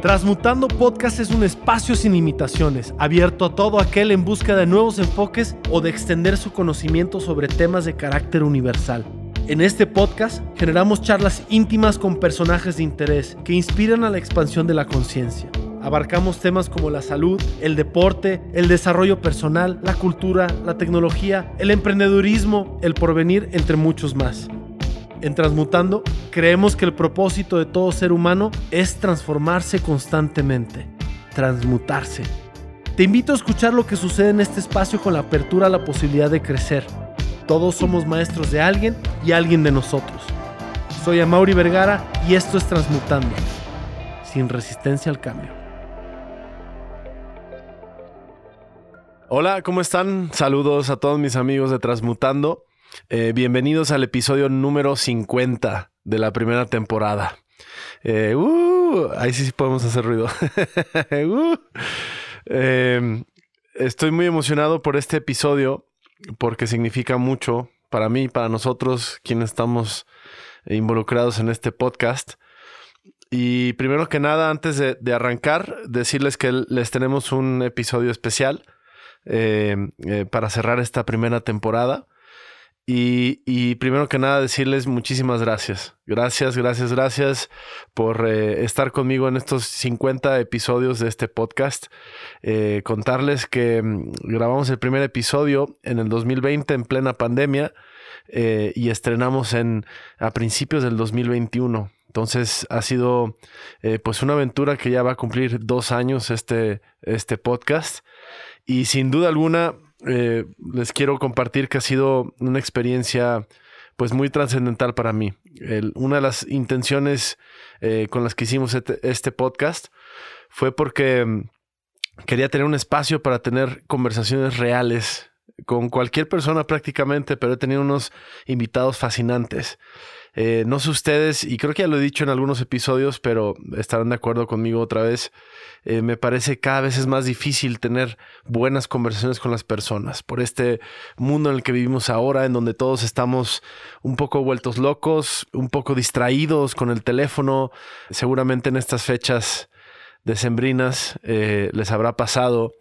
Transmutando Podcast es un espacio sin limitaciones, abierto a todo aquel en busca de nuevos enfoques o de extender su conocimiento sobre temas de carácter universal. En este podcast generamos charlas íntimas con personajes de interés que inspiran a la expansión de la conciencia. Abarcamos temas como la salud, el deporte, el desarrollo personal, la cultura, la tecnología, el emprendedurismo, el porvenir, entre muchos más. En Transmutando, creemos que el propósito de todo ser humano es transformarse constantemente, transmutarse. Te invito a escuchar lo que sucede en este espacio con la apertura a la posibilidad de crecer. Todos somos maestros de alguien y alguien de nosotros. Soy Amaury Vergara y esto es Transmutando, sin resistencia al cambio. Hola, ¿cómo están? Saludos a todos mis amigos de Transmutando. Eh, bienvenidos al episodio número 50 de la primera temporada. Eh, uh, ahí sí, podemos hacer ruido. Uh, em, estoy muy emocionado por este episodio porque significa mucho para mí, para nosotros, quienes estamos involucrados en este podcast. Y primero que nada, antes de arrancar, decirles que les tenemos un episodio especial eh, para cerrar esta primera temporada. Y, primero que nada decirles muchísimas gracias. Gracias, gracias, gracias por eh, estar conmigo en estos 50 episodios de este podcast. contarles que mm, grabamos el primer episodio en el 2020 en plena pandemia y estrenamos en, a principios del 2021. Entonces ha sido pues una aventura que ya va a cumplir dos años este, este podcast. Y sin duda alguna, eh, les quiero compartir que ha sido una experiencia pues muy trascendental para mí. una de las intenciones eh, con las que hicimos este, este, podcast fue porque mm, quería tener un espacio para tener conversaciones reales con cualquier persona prácticamente, pero he tenido unos invitados fascinantes. Eh, no sé ustedes, y creo que ya lo he dicho en algunos episodios, pero estarán de acuerdo conmigo otra vez. Eh, me parece cada vez es más difícil tener buenas conversaciones con las personas por este mundo en el que vivimos ahora, en donde todos estamos un poco vueltos locos, un poco distraídos con el teléfono. Seguramente en estas fechas decembrinas eh, les habrá pasado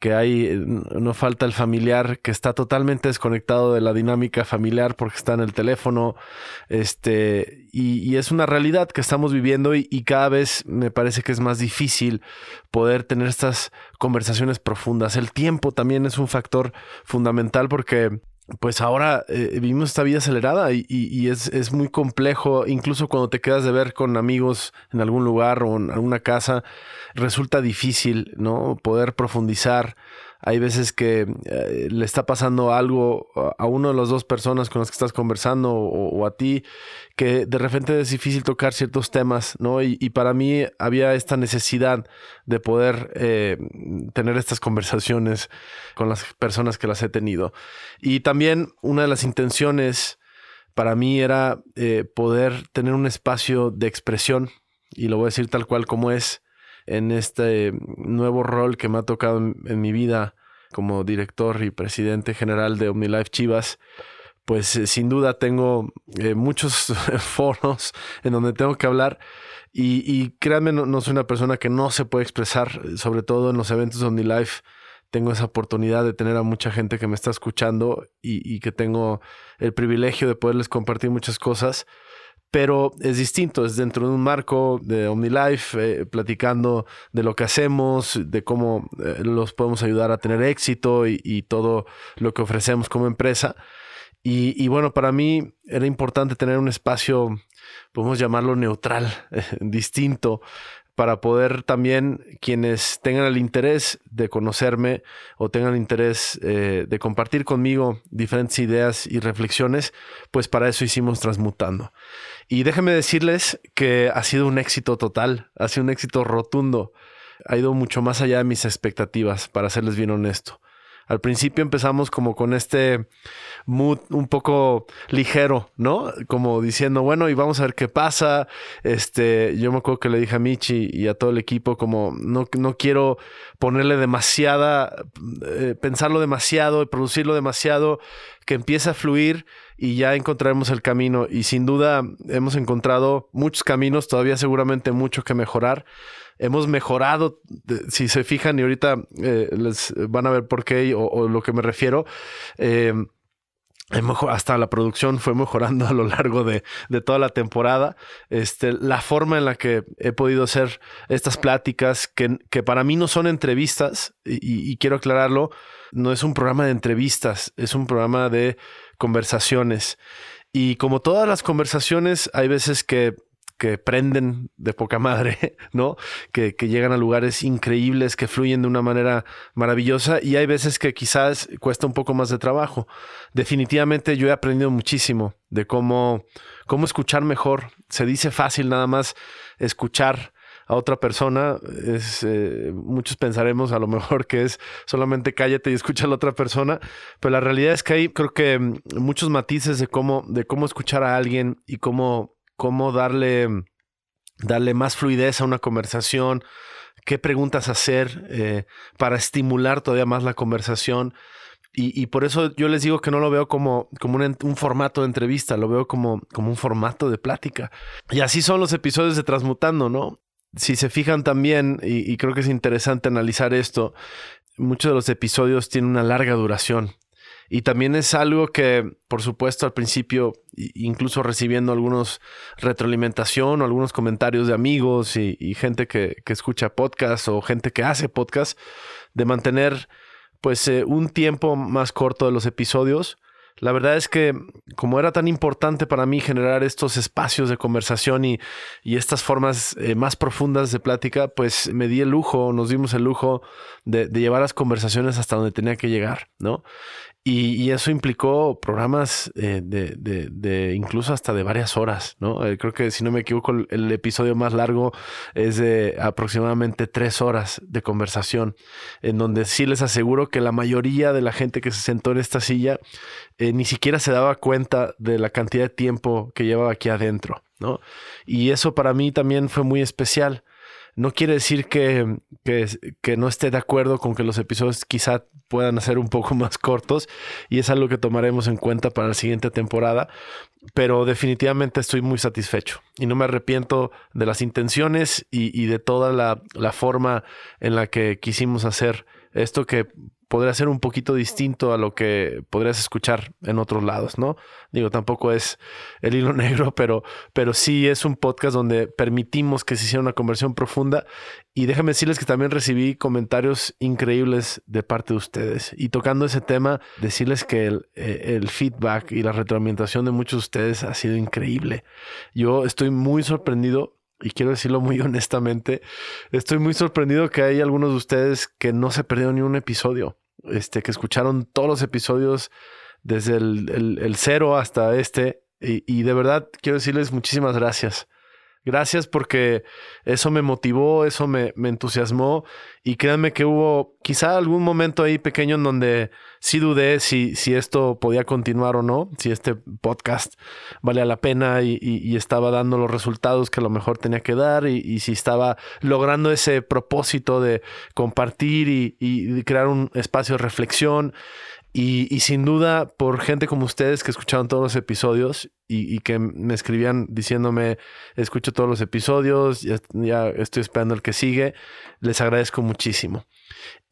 que hay, no falta el familiar que está totalmente desconectado de la dinámica familiar porque está en el teléfono, este, y, es una realidad que estamos viviendo y, y, cada vez me parece que es más difícil poder tener estas conversaciones profundas. El tiempo también es un factor fundamental porque pues ahora eh, vivimos esta vida acelerada y, es, muy complejo, incluso cuando te quedas de ver con amigos en algún lugar o en alguna casa, resulta difícil, ¿no? Poder profundizar hay veces que eh, le está pasando algo a una de las dos personas con las que estás conversando o, a ti, que de repente es difícil tocar ciertos temas, ¿no? Y, para mí había esta necesidad de poder eh, tener estas conversaciones con las personas que las he tenido. Y también una de las intenciones para mí era eh, poder tener un espacio de expresión, y lo voy a decir tal cual como es, en este nuevo rol que me ha tocado en, mi vida como director y presidente general de OmniLife Chivas, pues eh, sin duda tengo eh, muchos foros en donde tengo que hablar y, créanme, no, soy una persona que no se puede expresar, sobre todo en los eventos de OmniLife. Tengo esa oportunidad de tener a mucha gente que me está escuchando y que tengo el privilegio de poderles compartir muchas cosas pero es distinto, es dentro de un marco de OmniLife, eh, platicando de lo que hacemos, de cómo eh, los podemos ayudar a tener éxito y, todo lo que ofrecemos como empresa. Y, bueno, para mí era importante tener un espacio, podemos llamarlo neutral, distinto, para poder también quienes tengan el interés de conocerme o tengan el interés eh, de compartir conmigo diferentes ideas y reflexiones, pues para eso hicimos Transmutando. Y déjenme decirles que ha sido un éxito total, ha sido un éxito rotundo, ha ido mucho más allá de mis expectativas, para serles bien honesto. Al principio empezamos como con este mood un poco ligero, ¿no? Como diciendo, bueno, y vamos a ver qué pasa. Este, yo me acuerdo que le dije a Michi y a todo el equipo como no, no quiero ponerle demasiada, eh, pensarlo demasiado y producirlo demasiado que empiece a fluir y ya encontraremos el camino. Y sin duda hemos encontrado muchos caminos, todavía seguramente mucho que mejorar. Hemos mejorado, si se fijan, y ahorita eh, les van a ver por qué o, lo que me refiero. Eh, hasta la producción fue mejorando a lo largo de, toda la temporada. Este, la forma en la que he podido hacer estas pláticas, que, que para mí no son entrevistas, y, quiero aclararlo, no es un programa de entrevistas, es un programa de conversaciones. Y como todas las conversaciones, hay veces que que prenden de poca madre, ¿no? Que, llegan a lugares increíbles, que fluyen de una manera maravillosa y hay veces que quizás cuesta un poco más de trabajo. Definitivamente yo he aprendido muchísimo de cómo, cómo escuchar mejor. Se dice fácil nada más escuchar a otra persona, es, eh, muchos pensaremos a lo mejor que es solamente cállate y escucha a la otra persona, pero la realidad es que hay creo que muchos matices de cómo, de cómo escuchar a alguien y cómo cómo darle, darle más fluidez a una conversación, qué preguntas hacer eh, para estimular todavía más la conversación. Y, por eso yo les digo que no lo veo como, como un, formato de entrevista, lo veo como, como un formato de plática. Y así son los episodios de Transmutando, ¿no? Si se fijan también, y creo que es interesante analizar esto, muchos de los episodios tienen una larga duración. Y también es algo que, por supuesto, al principio, incluso recibiendo algunos retroalimentación o algunos comentarios de amigos y, gente que, escucha podcast o gente que hace podcast, de mantener pues eh, un tiempo más corto de los episodios. La verdad es que como era tan importante para mí generar estos espacios de conversación y, estas formas eh, más profundas de plática, pues me di el lujo, nos dimos el lujo de, llevar las conversaciones hasta donde tenía que llegar, ¿no? Y, eso implicó programas eh, de, incluso hasta de varias horas, ¿no? Eh, creo que si no me equivoco, el, episodio más largo es de aproximadamente tres horas de conversación, en donde sí les aseguro que la mayoría de la gente que se sentó en esta silla eh, ni siquiera se daba cuenta de la cantidad de tiempo que llevaba aquí adentro, ¿no? Y eso para mí también fue muy especial no quiere decir que, que, no esté de acuerdo con que los episodios quizá puedan ser un poco más cortos y es algo que tomaremos en cuenta para la siguiente temporada, pero definitivamente estoy muy satisfecho y no me arrepiento de las intenciones y, de toda la, la forma en la que quisimos hacer esto que podría ser un poquito distinto a lo que podrías escuchar en otros lados, ¿no? Digo, tampoco es el hilo negro, pero, pero sí es un podcast donde permitimos que se hiciera una conversión profunda. Y déjame decirles que también recibí comentarios increíbles de parte de ustedes. Y tocando ese tema, decirles que el, eh, el feedback y la retroalimentación de muchos de ustedes ha sido increíble. Yo estoy muy sorprendido y quiero decirlo muy honestamente, estoy muy sorprendido que hay algunos de ustedes que no se perdieron ni un episodio, este, que escucharon todos los episodios desde el, cero hasta este. y, de verdad quiero decirles muchísimas gracias. Gracias porque eso me motivó, eso me, entusiasmó. Y créanme que hubo quizá algún momento ahí pequeño en donde sí dudé si, si esto podía continuar o no, si este podcast valía la pena y, estaba dando los resultados que a lo mejor tenía que dar y, si estaba logrando ese propósito de compartir y crear un espacio de reflexión y, sin duda, por gente como ustedes que escucharon todos los episodios y, que me escribían diciéndome, escucho todos los episodios, ya, estoy esperando el que sigue, les agradezco muchísimo.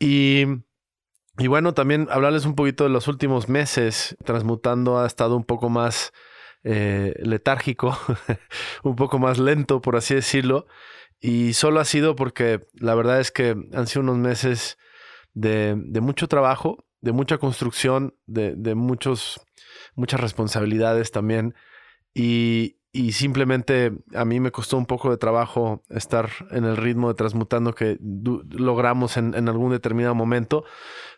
Y, bueno, también hablarles un poquito de los últimos meses. Transmutando ha estado un poco más eh, letárgico, un poco más lento, por así decirlo. Y solo ha sido porque la verdad es que han sido unos meses de mucho trabajo de mucha construcción, de, muchos, muchas responsabilidades también. Y, simplemente a mí me costó un poco de trabajo estar en el ritmo de transmutando que logramos en, algún determinado momento.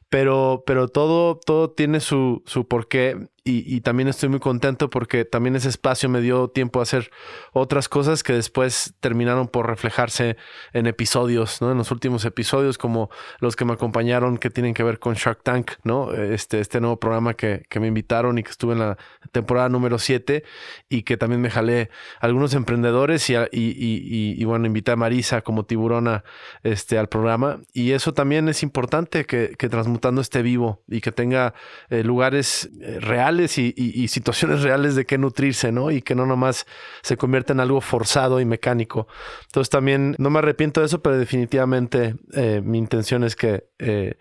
Pero, pero todo, todo tiene su, su porqué y, también estoy muy contento porque también ese espacio me dio tiempo a hacer otras cosas que después terminaron por reflejarse en episodios, ¿no? En los últimos episodios, como los que me acompañaron, que tienen que ver con Shark Tank, ¿no? Este, este nuevo programa que, me invitaron y que estuve en la temporada número 7 y que también me jalé algunos emprendedores y, y, bueno, invité a Marisa como tiburona este, al programa. Y eso también es importante que, que Transmutando esté vivo y que tenga eh, lugares eh, reales y, situaciones reales de qué nutrirse, ¿no? Y que no nomás se convierta en algo forzado y mecánico. Entonces también no me arrepiento de eso, pero definitivamente eh, mi intención es que eh,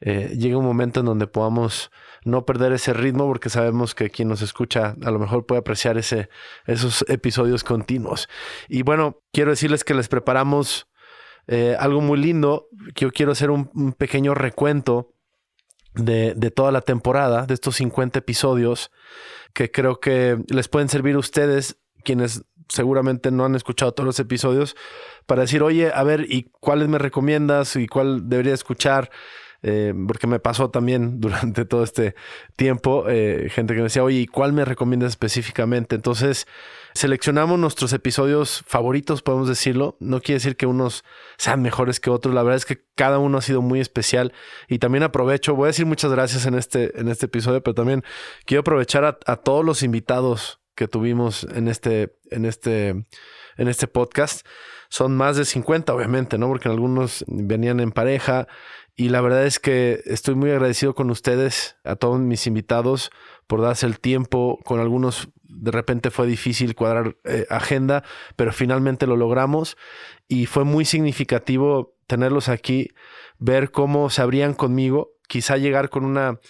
eh, llegue un momento en donde podamos no perder ese ritmo porque sabemos que quien nos escucha a lo mejor puede apreciar ese, esos episodios continuos. Y bueno, quiero decirles que les preparamos algo muy lindo. Yo quiero hacer un pequeño recuento de, toda la temporada, de estos 50 episodios, que creo que les pueden servir a ustedes, quienes seguramente no han escuchado todos los episodios, para decir, oye, a ver, ¿y cuáles me recomiendas? ¿Y cuál debería escuchar? Eh, porque me pasó también durante todo este tiempo, eh, gente que me decía, oye, ¿y cuál me recomiendas específicamente? Entonces, seleccionamos nuestros episodios favoritos, podemos decirlo. No quiere decir que unos sean mejores que otros. La verdad es que cada uno ha sido muy especial. Y también aprovecho, voy a decir muchas gracias en este, en este episodio, pero también quiero aprovechar a, todos los invitados que tuvimos en este, en este, en este podcast. Son más de 50, obviamente, ¿no? Porque algunos venían en pareja. Y la verdad es que estoy muy agradecido con ustedes, a todos mis invitados, por darse el tiempo. Con algunos de repente fue difícil cuadrar eh, agenda, pero finalmente lo logramos y fue muy significativo tenerlos aquí, ver cómo se abrían conmigo, quizá llegar con una,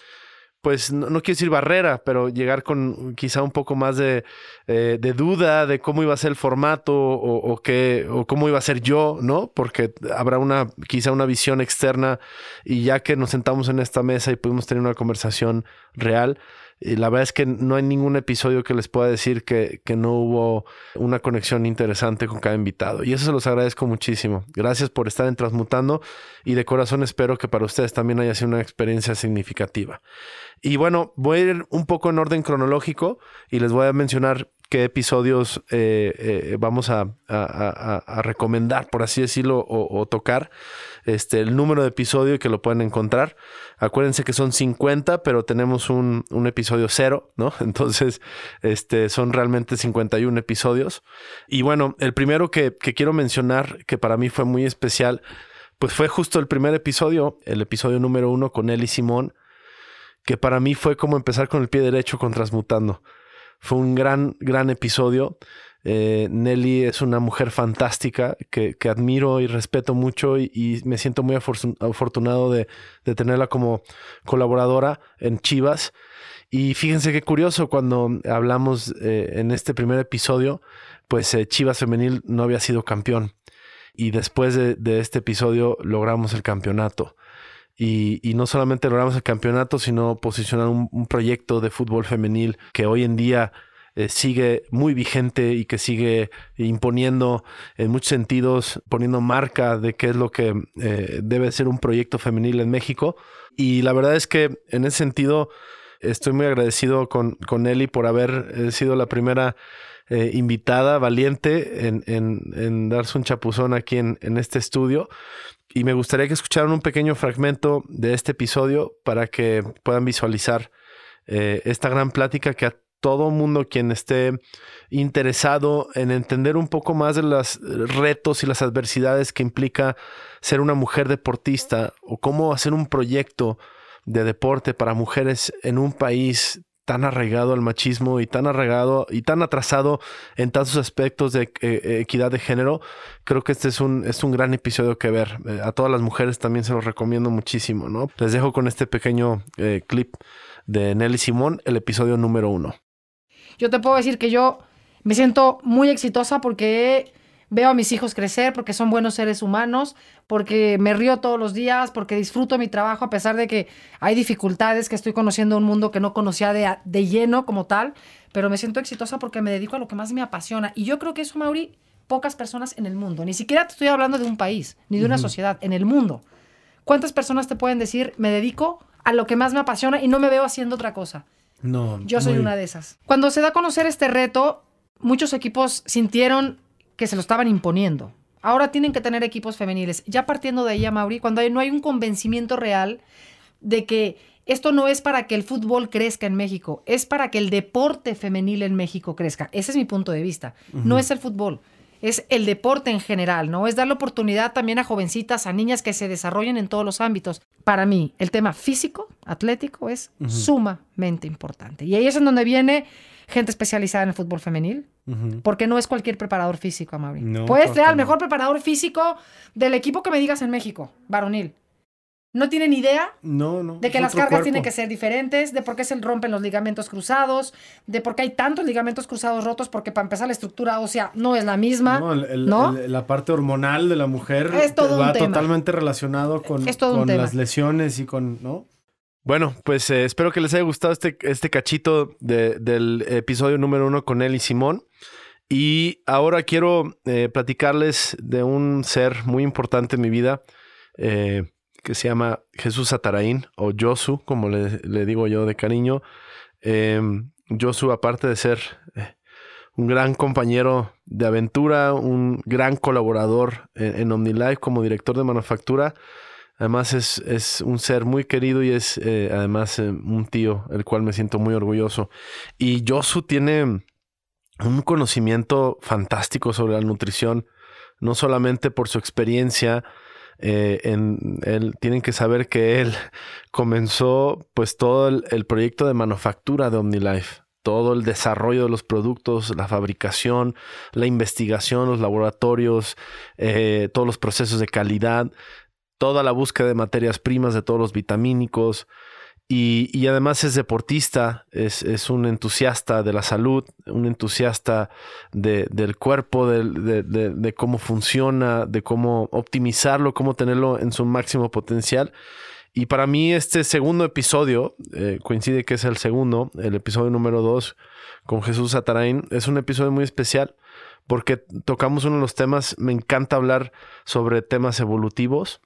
pues no, quiero decir barrera, pero llegar con quizá un poco más de, eh, de duda de cómo iba a ser el formato o, o, qué, o cómo iba a ser yo, ¿no? Porque habrá una, quizá una visión externa y ya que nos sentamos en esta mesa y pudimos tener una conversación real, y la verdad es que no hay ningún episodio que les pueda decir que, que, no hubo una conexión interesante con cada invitado. Y eso se los agradezco muchísimo. Gracias por estar en Transmutando y de corazón espero que para ustedes también haya sido una experiencia significativa. Y bueno, voy a ir un poco en orden cronológico y les voy a mencionar qué episodios eh, eh, vamos a, recomendar, por así decirlo, o, tocar. Este, el número de episodio que lo pueden encontrar. Acuérdense que son 50, pero tenemos un, episodio cero, ¿no? Entonces, este, son realmente 51 episodios. Y bueno, el primero que, quiero mencionar, que para mí fue muy especial, pues fue justo el primer episodio, el episodio número uno con y Simón, que para mí fue como empezar con el pie derecho con Transmutando. Fue un gran, gran episodio. Eh, Nelly es una mujer fantástica que, admiro y respeto mucho y, me siento muy afortunado de, tenerla como colaboradora en Chivas. Y fíjense qué curioso, cuando hablamos eh, en este primer episodio, pues eh, Chivas Femenil no había sido campeón. Y después de, este episodio logramos el campeonato. Y, no solamente logramos el campeonato, sino posicionar un, proyecto de fútbol femenil que hoy en día eh, sigue muy vigente y que sigue imponiendo en muchos sentidos, poniendo marca de qué es lo que eh, debe ser un proyecto femenil en México. Y la verdad es que en ese sentido estoy muy agradecido con, con Eli por haber eh, sido la primera invitada valiente en, en, darse un chapuzón aquí en, en este estudio y me gustaría que escucharan un pequeño fragmento de este episodio para que puedan visualizar eh, esta gran plática que a todo mundo quien esté interesado en entender un poco más de los retos y las adversidades que implica ser una mujer deportista o cómo hacer un proyecto de deporte para mujeres en un país tan arraigado al machismo y tan arraigado y tan atrasado en tantos aspectos de eh, equidad de género, creo que este es un, es un gran episodio que ver. Eh, a todas las mujeres también se los recomiendo muchísimo, ¿no? Les dejo con este pequeño eh, clip de Nelly Simón, el episodio número uno. Yo te puedo decir que yo me siento muy exitosa porque veo a mis hijos crecer porque son buenos seres humanos, porque me río todos los días, porque disfruto mi trabajo a pesar de que hay dificultades, que estoy conociendo un mundo que no conocía de, de lleno como tal, pero me siento exitosa porque me dedico a lo que más me apasiona. Y yo creo que eso, Mauri, pocas personas en el mundo, ni siquiera te estoy hablando de un país, ni de una sociedad, en el mundo. ¿Cuántas personas te pueden decir, me dedico a lo que más me apasiona y no me veo haciendo otra cosa? No. Yo soy muy- una de esas. Cuando se da a conocer este reto, muchos equipos sintieron que se lo estaban imponiendo. Ahora tienen que tener equipos femeniles. Ya partiendo de ahí, a Mauri, cuando hay- no hay un convencimiento real de que esto no es para que el fútbol crezca en México, es para que el deporte femenil en México crezca. Ese es mi punto de vista. No es el fútbol, es el deporte en general, ¿no? Es darle oportunidad también a jovencitas, a niñas que se desarrollen en todos los ámbitos. Para mí, el tema físico, atlético, es sumamente importante. Y ahí es en donde viene gente especializada en el fútbol femenil, Porque no es cualquier preparador físico, Amaury. No, Puedes ser no. mejor preparador físico del equipo que me digas en México, varonil. No tienen idea No, no. de que las cargas cuerpo. tienen que ser diferentes, de por qué se rompen los ligamentos cruzados, de por qué hay tantos ligamentos cruzados rotos, porque para empezar la estructura ósea no es la misma. No, el- el- ¿no? el- la parte hormonal de la mujer Es todo un va tema. totalmente relacionado con, con las lesiones y con, ¿no? Bueno, pues eh, espero que les haya gustado este, este cachito de- del episodio número uno con él y Simón. Y ahora quiero eh, platicarles de un ser muy importante en mi vida eh, que se llama Jesús Ataraín o Josu, como le, digo yo de cariño. Eh, Josu, aparte de ser un gran compañero de aventura, un gran colaborador en, en OmniLife como director de manufactura, además es, es un ser muy querido y es eh, además eh, un tío, el cual me siento muy orgulloso. Y Josu tiene un conocimiento fantástico sobre la nutrición, no solamente por su experiencia, eh, en, él, tienen que saber que él comenzó pues todo el, proyecto de manufactura de OmniLife, todo el desarrollo de los productos, la fabricación, la investigación, los laboratorios, todos los procesos de calidad, toda la búsqueda de materias primas, de todos los vitamínicos. Y, y además es deportista, es, es, un entusiasta de la salud, un entusiasta de, del cuerpo, de, de, cómo funciona, de cómo optimizarlo, cómo tenerlo en su máximo potencial. Y para mí este segundo episodio, eh, coincide que es el segundo, el episodio número dos con Jesús Atarain, es un episodio muy especial porque tocamos uno de los temas, me encanta hablar sobre temas evolutivos.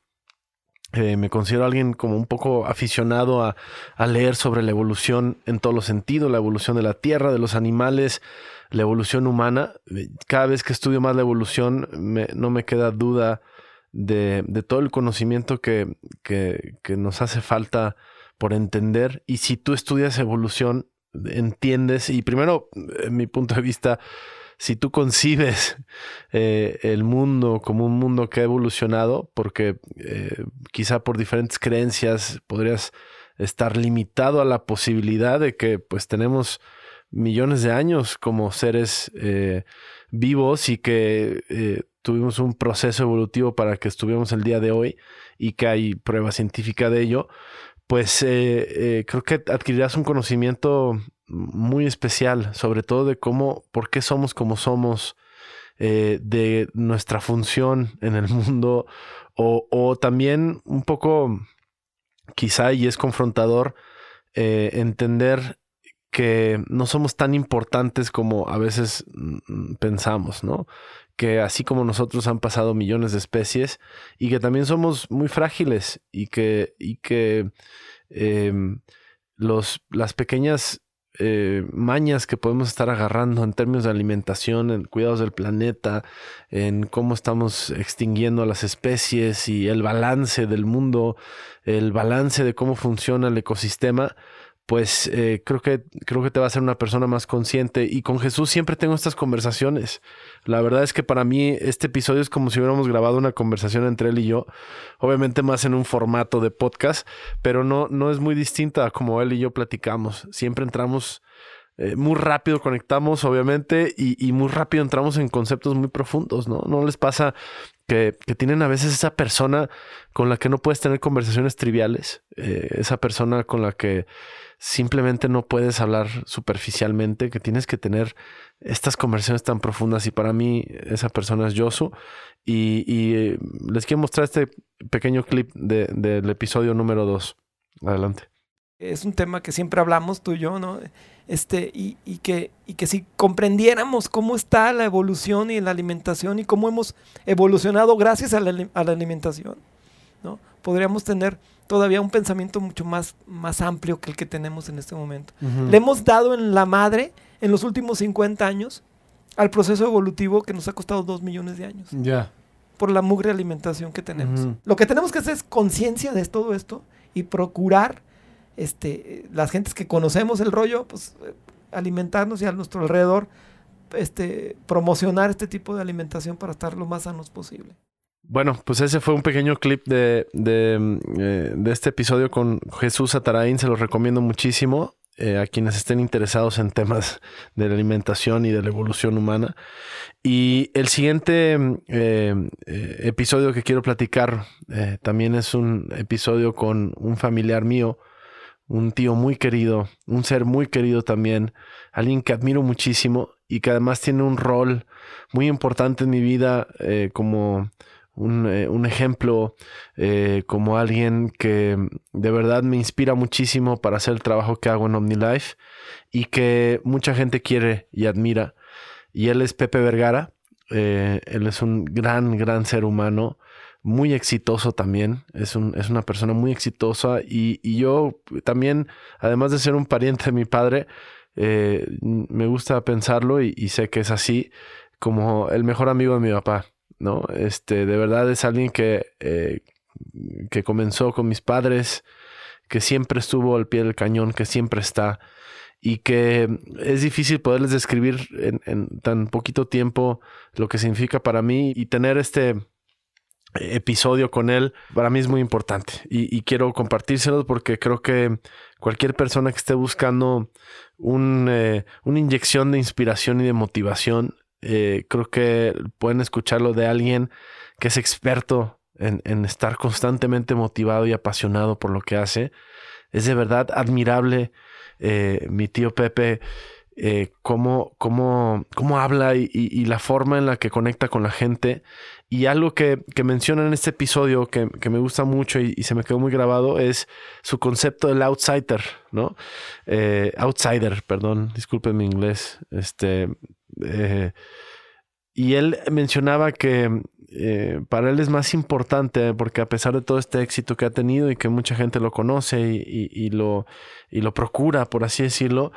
Eh, me considero alguien como un poco aficionado a, leer sobre la evolución en todos los sentidos, la evolución de la Tierra, de los animales, la evolución humana. Cada vez que estudio más la evolución, me, no me queda duda de, todo el conocimiento que, que, que, nos hace falta por entender. Y si tú estudias evolución, entiendes, y primero, en mi punto de vista, si tú concibes eh, el mundo como un mundo que ha evolucionado, porque eh, quizá por diferentes creencias podrías estar limitado a la posibilidad de que pues tenemos millones de años como seres eh, vivos y que tuvimos un proceso evolutivo para que estuviéramos el día de hoy y que hay prueba científica de ello, pues creo que adquirirás un conocimiento muy especial, sobre todo de cómo, por qué somos como somos, eh, de nuestra función en el mundo, o, o, también un poco, quizá, y es confrontador, eh, entender que no somos tan importantes como a veces mm, pensamos, ¿no? Que así como nosotros han pasado millones de especies y que también somos muy frágiles y que, y que eh, los, las pequeñas eh, mañas que podemos estar agarrando en términos de alimentación, en cuidados del planeta, en cómo estamos extinguiendo a las especies y el balance del mundo, el balance de cómo funciona el ecosistema, pues eh, creo, que, creo que te va a hacer una persona más consciente. Y con Jesús siempre tengo estas conversaciones. La verdad es que para mí este episodio es como si hubiéramos grabado una conversación entre él y yo, obviamente más en un formato de podcast, pero no, no es muy distinta a como él y yo platicamos. Siempre entramos eh, muy rápido, conectamos obviamente y, y, muy rápido entramos en conceptos muy profundos, ¿no? ¿No les pasa que, tienen a veces esa persona con la que no puedes tener conversaciones triviales? Eh, esa persona con la que simplemente no puedes hablar superficialmente, que tienes que tener estas conversaciones tan profundas y para mí esa persona es Yosu y, y eh, les quiero mostrar este pequeño clip de, del episodio número 2. Adelante. Es un tema que siempre hablamos tú y yo, ¿no? Este, y, y, que, y que si comprendiéramos cómo está la evolución y la alimentación y cómo hemos evolucionado gracias a la, a la alimentación, ¿no? Podríamos tener todavía un pensamiento mucho más, más amplio que el que tenemos en este momento. Le hemos dado en la madre en los últimos 50 años al proceso evolutivo que nos ha costado dos millones de años. Ya. Por la mugre alimentación que tenemos. Lo que tenemos que hacer es conciencia de todo esto y procurar este, las gentes que conocemos el rollo, pues eh, alimentarnos y a nuestro alrededor este, promocionar este tipo de alimentación para estar lo más sanos posible. Bueno, pues ese fue un pequeño clip de, de, eh, este episodio con Jesús Ataraín. Se los recomiendo muchísimo eh, a quienes estén interesados en temas de la alimentación y de la evolución humana. Y el siguiente episodio que quiero platicar también es un episodio con un familiar mío un tío muy querido, un ser muy querido también, alguien que admiro muchísimo y que además tiene un rol muy importante en mi vida eh, como un, eh, ejemplo, eh, como alguien que de verdad me inspira muchísimo para hacer el trabajo que hago en OmniLife y que mucha gente quiere y admira. Y él es Pepe Vergara, él es un gran, gran ser humano muy exitoso también, es, un, es una persona muy exitosa y, yo también, además de ser un pariente de mi padre, eh, me gusta pensarlo y, sé que es así, como el mejor amigo de mi papá, ¿no? Este, de verdad es alguien que, eh, que comenzó con mis padres, que siempre estuvo al pie del cañón, que siempre está y que es difícil poderles describir en, en tan poquito tiempo lo que significa para mí y tener este episodio con él para mí es muy importante y, quiero compartírselos porque creo que cualquier persona que esté buscando un, eh, una inyección de inspiración y de motivación, eh, creo que pueden escucharlo de alguien que es experto en, estar constantemente motivado y apasionado por lo que hace. Es de verdad admirable eh, mi tío Pepe. cómo, cómo, cómo, habla y, la forma en la que conecta con la gente y algo que, que menciona en este episodio que, me gusta mucho y, se me quedó muy grabado es su concepto del outsider, ¿no? Eh, outsider, perdón, disculpen mi inglés. Este, eh, y él mencionaba que eh, para él es más importante porque a pesar de todo este éxito que ha tenido y que mucha gente lo conoce y, lo, y lo procura, por así decirlo,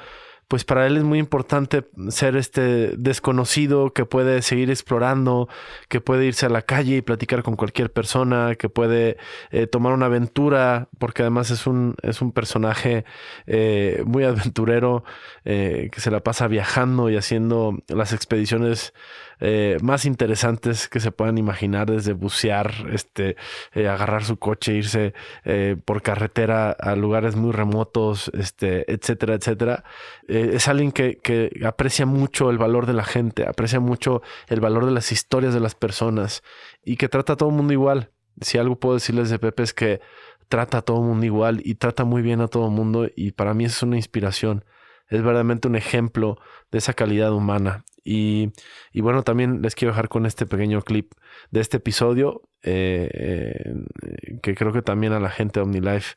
pues para él es muy importante ser este desconocido que puede seguir explorando, que puede irse a la calle y platicar con cualquier persona, que puede eh, tomar una aventura, porque además es un, es un personaje eh, muy aventurero, eh, que se la pasa viajando y haciendo las expediciones eh, más interesantes que se puedan imaginar, desde bucear, este, eh, agarrar su coche, irse eh, por carretera a lugares muy remotos, este, etcétera, etcétera. es alguien que, que, aprecia mucho el valor de la gente, aprecia mucho el valor de las historias de las personas y que trata a todo el mundo igual. Si algo puedo decirles de Pepe es que trata a todo el mundo igual y trata muy bien a todo el mundo y para mí es una inspiración es verdaderamente un ejemplo de esa calidad humana. Y, bueno, también les quiero dejar con este pequeño clip de este episodio, eh, eh, que creo que también a la gente de OmniLife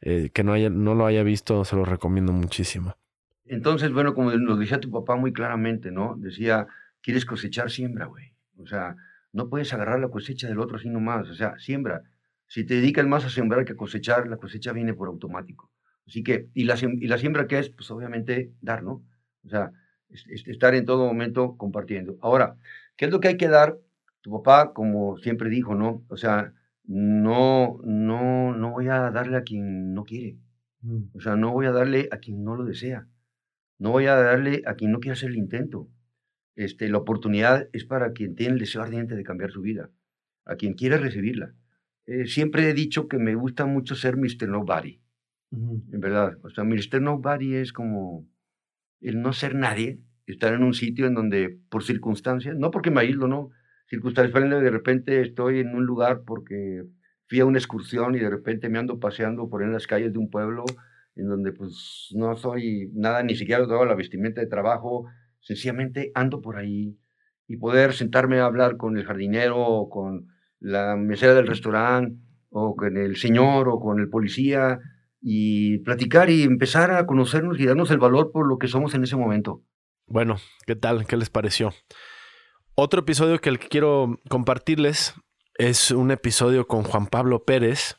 eh, que no, haya, no lo haya visto, se lo recomiendo muchísimo. Entonces, bueno, como nos decía tu papá muy claramente, ¿no? Decía, quieres cosechar, siembra, güey. O sea, no puedes agarrar la cosecha del otro así nomás. O sea, siembra. Si te dedicas más a sembrar que a cosechar, la cosecha viene por automático. Así que, ¿y la, y la siembra qué es? Pues obviamente dar, ¿no? O sea, estar en todo momento compartiendo. Ahora, ¿qué es lo que hay que dar? Tu papá, como siempre dijo, ¿no? O sea, no, no, no voy a darle a quien no quiere. Mm. O sea, no voy a darle a quien no lo desea. No voy a darle a quien no quiere hacer el intento. Este, la oportunidad es para quien tiene el deseo ardiente de cambiar su vida, a quien quiere recibirla. Eh, siempre he dicho que me gusta mucho ser Mr. Nobody. En verdad, o sea, Mr. Nobody es como el no ser nadie, estar en un sitio en donde por circunstancias, no porque me aíslo, no, circunstancias, de repente estoy en un lugar porque fui a una excursión y de repente me ando paseando por en las calles de un pueblo en donde pues no soy nada, ni siquiera tengo la vestimenta de trabajo, sencillamente ando por ahí y poder sentarme a hablar con el jardinero o con la mesera del restaurante o con el señor o con el policía y platicar y empezar a conocernos y darnos el valor por lo que somos en ese momento. Bueno, ¿qué tal? ¿Qué les pareció? Otro episodio que quiero compartirles Es un episodio con Juan Pablo Pérez.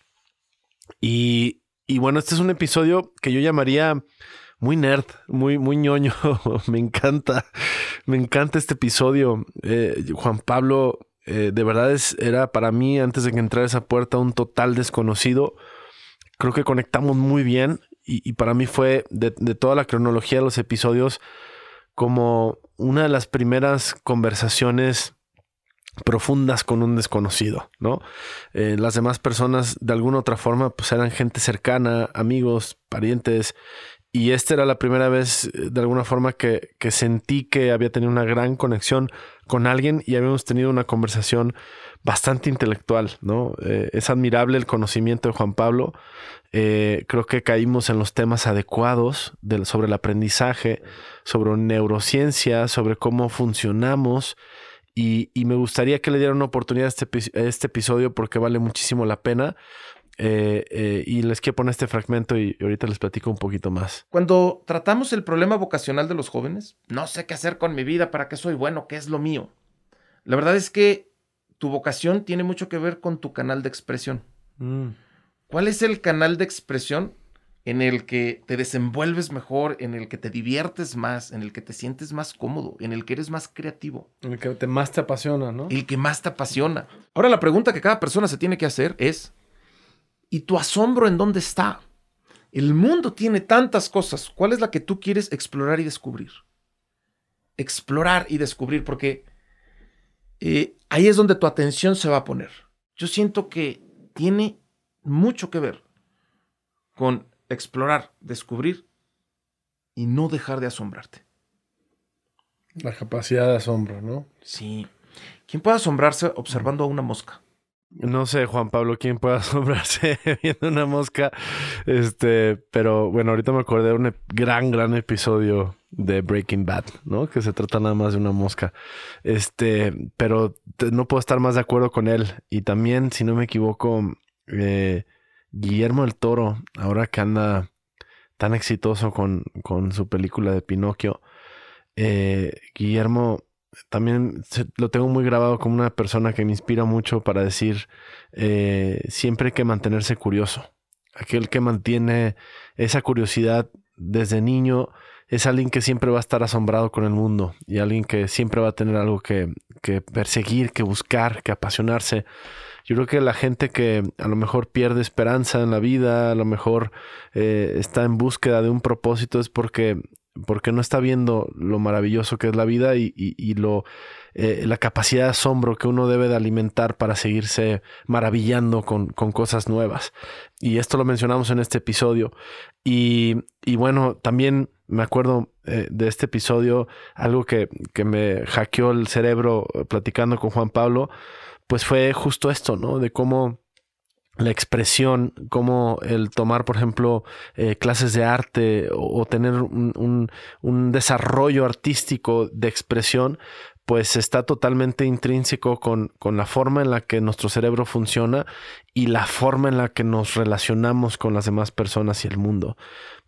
Y, y bueno, este es un episodio que yo llamaría muy nerd, muy, muy ñoño. me encanta, me encanta este episodio. Eh, Juan Pablo, eh, de verdad es, era para mí, antes de que entrara esa puerta, un total desconocido. Creo que conectamos muy bien y, para mí fue de, toda la cronología de los episodios como una de las primeras conversaciones profundas con un desconocido, ¿no? Eh, las demás personas de alguna otra forma pues eran gente cercana, amigos, parientes, y esta era la primera vez, eh, de alguna forma, que, que, sentí que había tenido una gran conexión con alguien y habíamos tenido una conversación bastante intelectual, ¿no? Eh, es admirable el conocimiento de Juan Pablo. Eh, creo que caímos en los temas adecuados sobre el aprendizaje, sobre neurociencia, sobre cómo funcionamos. Y, me gustaría que le dieran una oportunidad a este, este episodio porque vale muchísimo la pena. Eh, y les quiero poner este fragmento y ahorita les platico un poquito más. Cuando tratamos el problema vocacional de los jóvenes, no sé qué hacer con mi vida, para qué soy bueno, qué es lo mío. La verdad es que tu vocación tiene mucho que ver con tu canal de expresión. Mm. ¿Cuál es el canal de expresión en el que te desenvuelves mejor, en el que te diviertes más, en el que te sientes más cómodo, en el que eres más creativo? En el que más te apasiona, ¿no? El que más te apasiona. Ahora la pregunta que cada persona se tiene que hacer es, ¿Y tu asombro en dónde está? El mundo tiene tantas cosas. ¿Cuál es la que tú quieres explorar y descubrir? Explorar y descubrir, porque eh, ahí es donde tu atención se va a poner. Yo siento que tiene mucho que ver con explorar, descubrir y no dejar de asombrarte. La capacidad de asombro, ¿no? Sí. ¿Quién puede asombrarse observando a una mosca? No sé, Juan Pablo, quién puede asombrarse viendo una mosca. Este, pero bueno, ahorita me acordé de un gran, gran episodio de Breaking Bad, ¿no? Que se trata nada más de una mosca. Este, pero no puedo estar más de acuerdo con él. Y también, si no me equivoco, eh, Guillermo el Toro, ahora que anda tan exitoso con, con su película de Pinocchio, eh, Guillermo también lo tengo muy grabado como una persona que me inspira mucho para decir, eh, siempre hay que mantenerse curioso. Aquel que mantiene esa curiosidad desde niño es alguien que siempre va a estar asombrado con el mundo y alguien que siempre va a tener algo que, que perseguir, que buscar, que apasionarse. Yo creo que la gente que a lo mejor pierde esperanza en la vida, a lo mejor eh, está en búsqueda de un propósito, es porque porque no está viendo lo maravilloso que es la vida y, lo, eh, la capacidad de asombro que uno debe de alimentar para seguirse maravillando con, cosas nuevas. Y esto lo mencionamos en este episodio. Y, bueno, también me acuerdo eh, de este episodio, algo que, que me hackeó el cerebro eh, platicando con Juan Pablo, pues fue justo esto, ¿no? De cómo la expresión, como el tomar, por ejemplo, clases de arte o, tener un, desarrollo artístico de expresión, pues está totalmente intrínseco con, con, la forma en la que nuestro cerebro funciona y la forma en la que nos relacionamos con las demás personas y el mundo.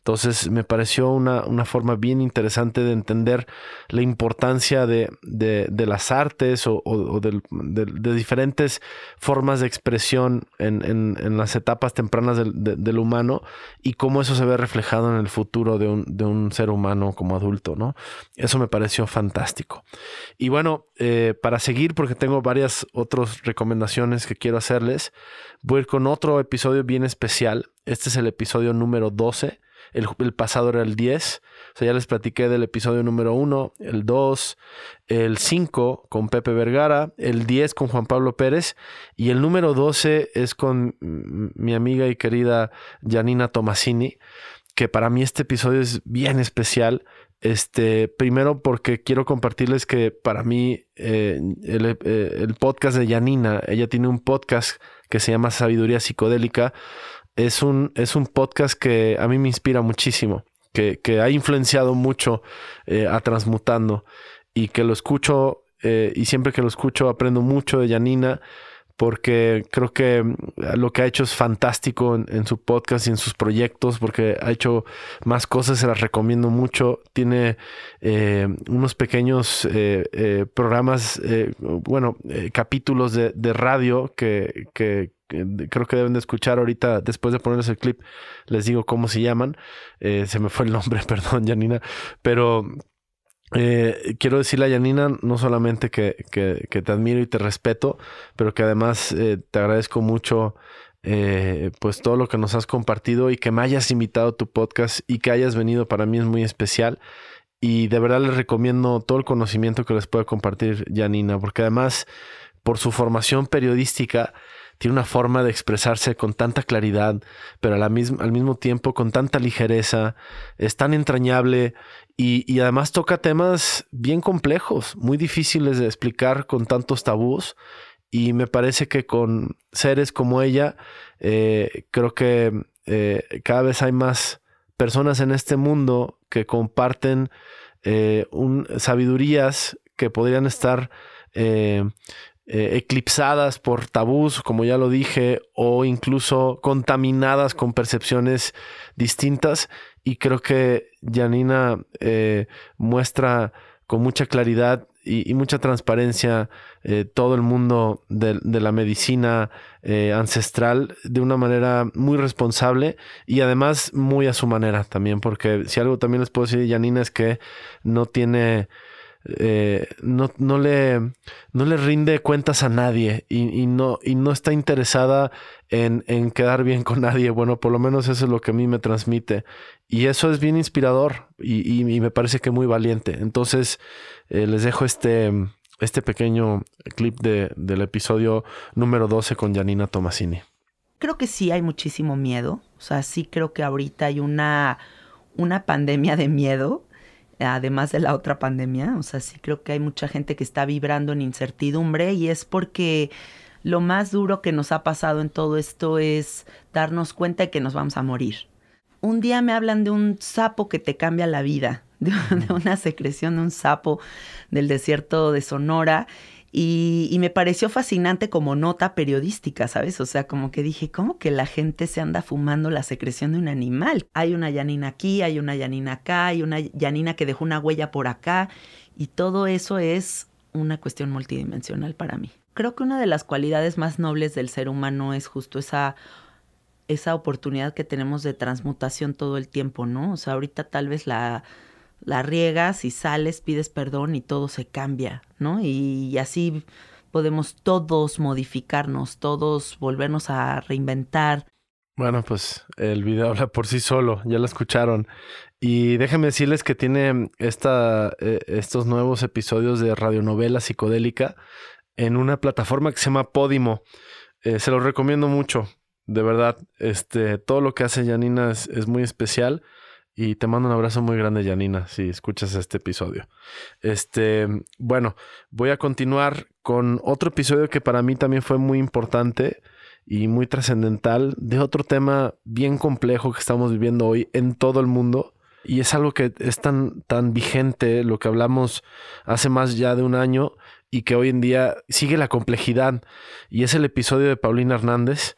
Entonces me pareció una, una, forma bien interesante de entender la importancia de, de, de las artes o, de, de, diferentes formas de expresión en, en, las etapas tempranas del, del, humano y cómo eso se ve reflejado en el futuro de un, un, ser humano como adulto, ¿no? Eso me pareció fantástico. Y bueno, eh, para seguir, porque tengo varias otras recomendaciones que quiero hacerles, voy a ir con otro episodio bien especial. Este es el episodio número 12 el, pasado era el 10. O sea, ya les platiqué del episodio número 1, el 2, el 5 con Pepe Vergara, el 10 con Juan Pablo Pérez y el número 12 es con mi amiga y querida Janina Tomasini, que para mí este episodio es bien especial. Este, primero porque quiero compartirles que para mí eh, eh, el podcast de Janina, ella tiene un podcast que se llama Sabiduría Psicodélica, es un, es un podcast que a mí me inspira muchísimo, que, ha influenciado mucho eh, a Transmutando y que lo escucho eh, y siempre que lo escucho aprendo mucho de Janina porque creo que mm, lo que ha hecho es fantástico en, su podcast y en sus proyectos, porque ha hecho más cosas, se las recomiendo mucho. Tiene eh, unos pequeños programas, bueno, capítulos de, radio que, creo que deben de escuchar ahorita, después de ponerles el clip, les digo cómo se llaman. se me fue el nombre, perdón, Janina, pero eh, quiero decirle a Yanina no solamente que, te admiro y te respeto, pero que además eh, te agradezco mucho eh, pues todo lo que nos has compartido y que me hayas invitado a tu podcast y que hayas venido para mí es muy especial. Y de verdad les recomiendo todo el conocimiento que les puede compartir Yanina, porque además por su formación periodística tiene una forma de expresarse con tanta claridad, pero al mismo tiempo con tanta ligereza, es tan entrañable y, además toca temas bien complejos, muy difíciles de explicar con tantos tabús. Y me parece que con seres como ella, eh, creo que eh, cada vez hay más personas en este mundo que comparten eh, sabidurías que podrían estar eclipsadas por tabús, como ya lo dije, o incluso contaminadas con percepciones distintas. Y creo que Janina eh, muestra con mucha claridad y, mucha transparencia eh, todo el mundo de, la medicina ancestral de una manera muy responsable y además muy a su manera también, porque si algo también les puedo decir de Janina es que no tiene eh, no, no, le, no le rinde cuentas a nadie y, no, y no está interesada en, en, quedar bien con nadie. Bueno, por lo menos eso es lo que a mí me transmite. Y eso es bien inspirador y, y, me parece que muy valiente. Entonces, eh, les dejo este, este pequeño clip de, del episodio número 12 con Janina Tomasini. Creo que sí hay muchísimo miedo. O sea, sí creo que ahorita hay una, una pandemia de miedo además de la otra pandemia. O sea, sí creo que hay mucha gente que está vibrando en incertidumbre y es porque lo más duro que nos ha pasado en todo esto es darnos cuenta de que nos vamos a morir. Un día me hablan de un sapo que te cambia la vida, de, una secreción de un sapo del desierto de Sonora y, me pareció fascinante como nota periodística, ¿sabes? O sea, como que dije, ¿cómo que la gente se anda fumando la secreción de un animal? Hay una llanina aquí, hay una llanina acá, hay una llanina que dejó una huella por acá, y todo eso es una cuestión multidimensional para mí. Creo que una de las cualidades más nobles del ser humano es justo esa esa oportunidad que tenemos de transmutación todo el tiempo, ¿no? O sea, ahorita tal vez la la riegas y sales, pides perdón y todo se cambia, ¿no? Y, así podemos todos modificarnos, todos volvernos a reinventar. Bueno, pues el video habla por sí solo, ya lo escucharon. Y déjenme decirles que tiene esta, eh, estos nuevos episodios de radionovela psicodélica en una plataforma que se llama Podimo. Eh, se los recomiendo mucho, de verdad. Este, todo lo que hace Janina es muy especial. Y te mando un abrazo muy grande, Janina, si escuchas este episodio. Este, bueno, voy a continuar con otro episodio que para mí también fue muy importante y muy trascendental de otro tema bien complejo que estamos viviendo hoy en todo el mundo. Y es algo que es tan, tan vigente, lo que hablamos hace más ya de un año y que hoy en día sigue la complejidad. Y es el episodio de Paulina Hernández.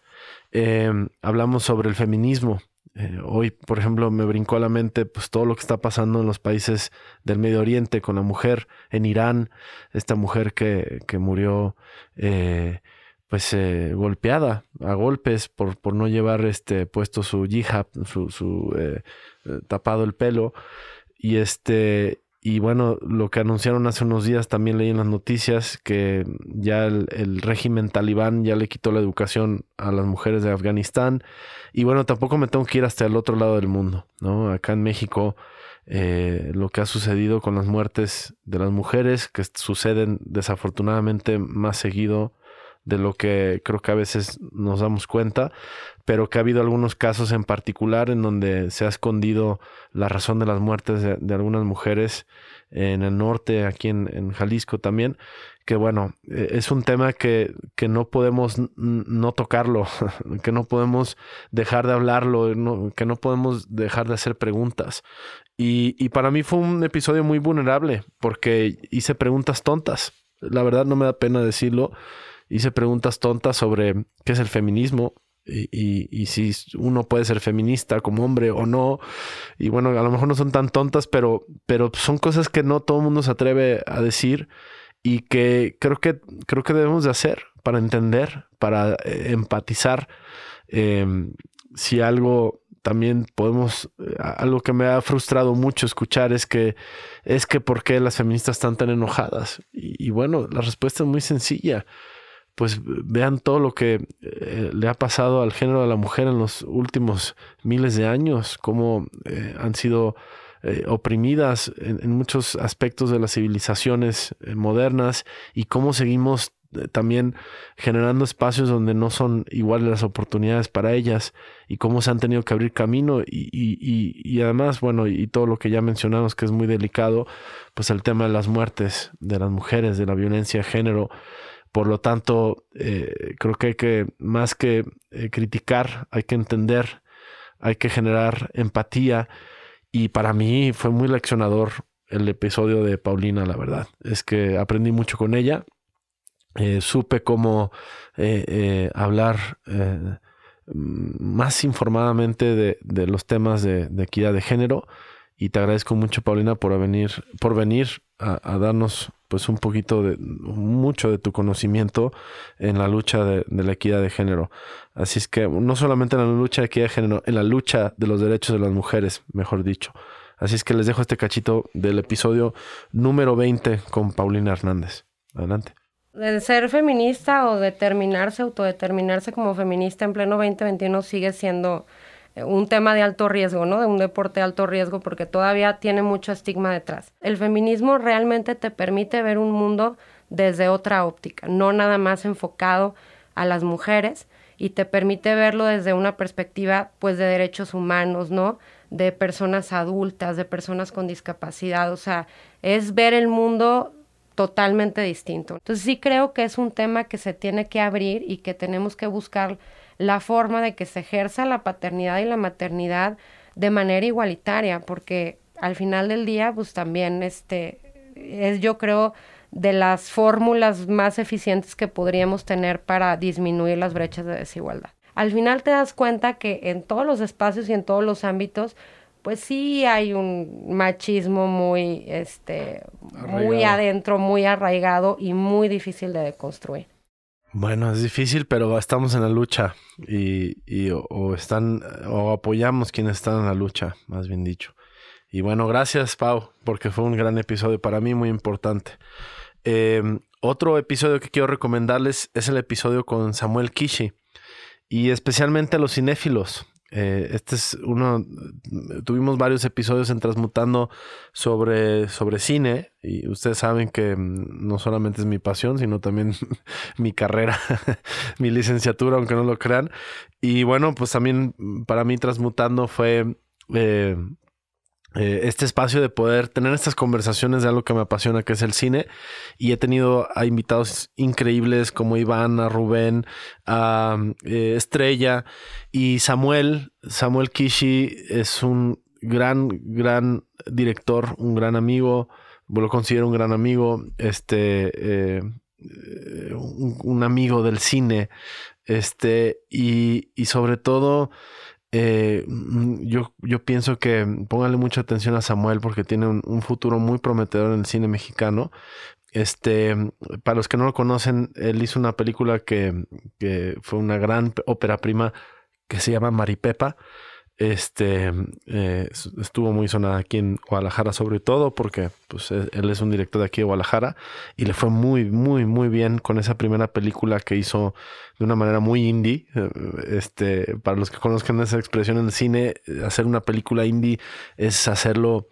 Eh, hablamos sobre el feminismo eh, hoy, por ejemplo, me brincó a la mente pues, todo lo que está pasando en los países del Medio Oriente con la mujer en Irán, esta mujer que, que murió eh, pues eh, golpeada a golpes por, por no llevar este puesto su hijab, su, su tapado el pelo. Y este, y bueno, lo que anunciaron hace unos días, también leí en las noticias que ya el, régimen talibán ya le quitó la educación a las mujeres de Afganistán. Y bueno, tampoco me tengo que ir hasta el otro lado del mundo, ¿no? Acá en México, eh, lo que ha sucedido con las muertes de las mujeres, que suceden desafortunadamente más seguido de lo que creo que a veces nos damos cuenta, pero que ha habido algunos casos en particular en donde se ha escondido la razón de las muertes de, algunas mujeres en el norte, aquí en, Jalisco también, que bueno, e, es un tema que, que no podemos no tocarlo, que no podemos dejar de hablarlo, que no podemos dejar de hacer preguntas. Y, y para mí fue un episodio muy vulnerable porque hice preguntas tontas. La verdad no me da pena decirlo hice preguntas tontas sobre qué es el feminismo, y, si uno puede ser feminista como hombre o no. Y bueno, a lo mejor no son tan tontas, pero, pero son cosas que no todo el mundo se atreve a decir y que creo que, creo que debemos de hacer para entender, para eh, empatizar. Em, si algo también podemos, eh, algo que me ha frustrado mucho escuchar es que, es que por qué las feministas están tan enojadas. y bueno, la respuesta es muy sencilla pues vean todo lo que eh, le ha pasado al género de la mujer en los últimos miles de años, cómo eh, han sido eh, oprimidas en, muchos aspectos de las civilizaciones modernas y cómo seguimos también generando espacios donde no son iguales las oportunidades para ellas y cómo se han tenido que abrir camino y, y, y además, bueno, y todo lo que ya mencionamos que es muy delicado, pues el tema de las muertes de las mujeres, de la violencia de género, por lo tanto, eh, creo que hay que, más que eh, criticar, hay que entender, hay que generar empatía. Y para mí fue muy leccionador el episodio de Paulina, la verdad. Es que aprendí mucho con ella. Eh, supe cómo hablar más informadamente de, los temas de, equidad de género. Y te agradezco mucho, Paulina, por venir, por venir a darnos pues un poquito de, mucho de tu conocimiento en la lucha de, la equidad de género. Así es que no solamente en la lucha de equidad de género, en la lucha de los derechos de las mujeres, mejor dicho. Así es que les dejo este cachito del episodio número 20 con Paulina Hernández. Adelante. El ser feminista o determinarse, autodeterminarse como feminista en pleno 2021 sigue siendo un tema de alto riesgo, ¿no? De un deporte de alto riesgo porque todavía tiene mucho estigma detrás. El feminismo realmente te permite ver un mundo desde otra óptica, no nada más enfocado a las mujeres y te permite verlo desde una perspectiva pues de derechos humanos, ¿no? De personas adultas, de personas con discapacidad, o sea, es ver el mundo totalmente distinto. Entonces sí creo que es un tema que se tiene que abrir y que tenemos que buscar la forma de que se ejerza la paternidad y la maternidad de manera igualitaria, porque al final del día, pues también este es yo creo de las fórmulas más eficientes que podríamos tener para disminuir las brechas de desigualdad. Al final te das cuenta que en todos los espacios y en todos los ámbitos, pues sí hay un machismo muy, este, muy adentro, muy arraigado y muy difícil de deconstruir. Bueno, es difícil, pero estamos en la lucha y, o, están o apoyamos quienes están en la lucha, más bien dicho. Y bueno, gracias Pau, porque fue un gran episodio para mí, muy importante. Em, otro episodio que quiero recomendarles es el episodio con Samuel Kishi y especialmente a los cinéfilos. Eh, este es uno, tuvimos varios episodios en Transmutando sobre, sobre cine y ustedes saben que mm, no solamente es mi pasión, sino también mi carrera, mi licenciatura, aunque no lo crean. Y bueno, pues también para mí Transmutando fue... Eh, eh, este espacio de poder tener estas conversaciones de algo que me apasiona, que es el cine. Y he tenido a invitados increíbles como Iván, a Rubén, a eh, Estrella y Samuel. Samuel Kishi es un gran, gran director, un gran amigo. Lo considero un gran amigo. Este. Eh, un, amigo del cine. Este. Y, y sobre todo eh, mm, yo, yo pienso que póngale mucha atención a Samuel porque tiene un, futuro muy prometedor en el cine mexicano. Este, para los que no lo conocen, él hizo una película que, que fue una gran ópera prima que se llama Maripepa. Este eh, estuvo muy sonada aquí en Guadalajara, sobre todo porque pues, e, él es un director de aquí de Guadalajara y le fue muy, muy, muy bien con esa primera película que hizo de una manera muy indie. Eh, este, para los que conozcan esa expresión en el cine, hacer una película indie es hacerlo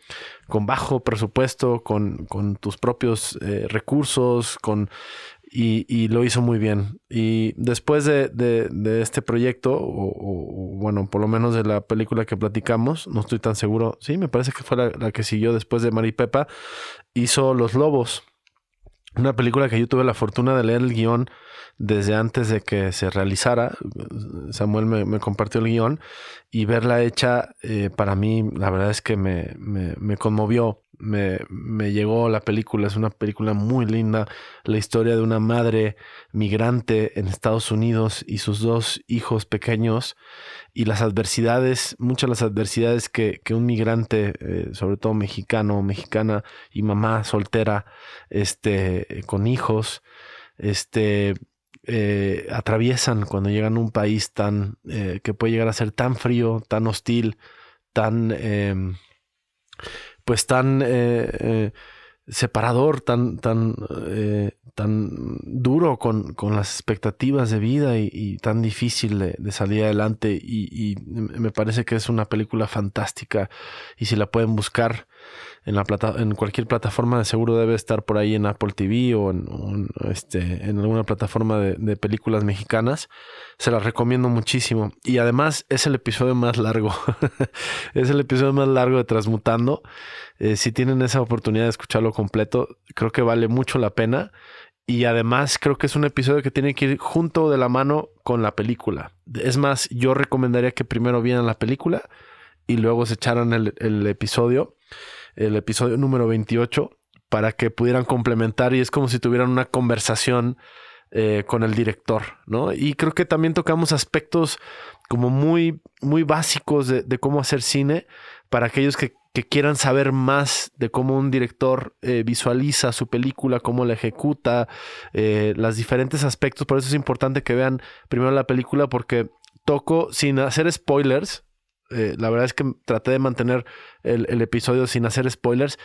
con bajo presupuesto, con, con tus propios eh, recursos, con y, lo hizo muy bien. Y después de, este proyecto, o, bueno, por lo menos de la película que platicamos, no estoy tan seguro, sí, me parece que fue la, que siguió después de Maripepa, hizo Los Lobos, una película que yo tuve la fortuna de leer el guion desde antes de que se realizara. Samuel me, compartió el guion y verla hecha, eh, para mí, la verdad es que me, me conmovió me, me, llegó la película. Es una película muy linda. La historia de una madre migrante en Estados Unidos y sus dos hijos pequeños y las adversidades, muchas las adversidades que, que un migrante, eh, sobre todo mexicano mexicana y mamá soltera, este, con hijos, este, eh, atraviesan cuando llegan a un país tan, eh, que puede llegar a ser tan frío, tan hostil, tan, em, pues tan separador, tan, tan, eh, tan duro con, con, las expectativas de vida y, tan difícil de, salir adelante. Y, me parece que es una película fantástica. Y si la pueden buscar en, la plata, en cualquier plataforma, de seguro debe estar por ahí en Apple TV o en, este, en alguna plataforma de, películas mexicanas. Se la recomiendo muchísimo. Y además es el episodio más largo. es el episodio más largo de Transmutando. Eh, si tienen esa oportunidad de escucharlo completo, creo que vale mucho la pena. Y además creo que es un episodio que tiene que ir junto de la mano con la película. Es más, yo recomendaría que primero vieran la película y luego se echaran el, episodio, el episodio número 28, para que pudieran complementar y es como si tuvieran una conversación eh, con el director, ¿no? Y creo que también tocamos aspectos como muy, muy básicos de, cómo hacer cine para aquellos que que quieran saber más de cómo un director eh, visualiza su película, cómo la ejecuta, eh, los diferentes aspectos. Por eso es importante que vean primero la película porque toco sin hacer spoilers. Eh, la verdad es que traté de mantener el, episodio sin hacer spoilers,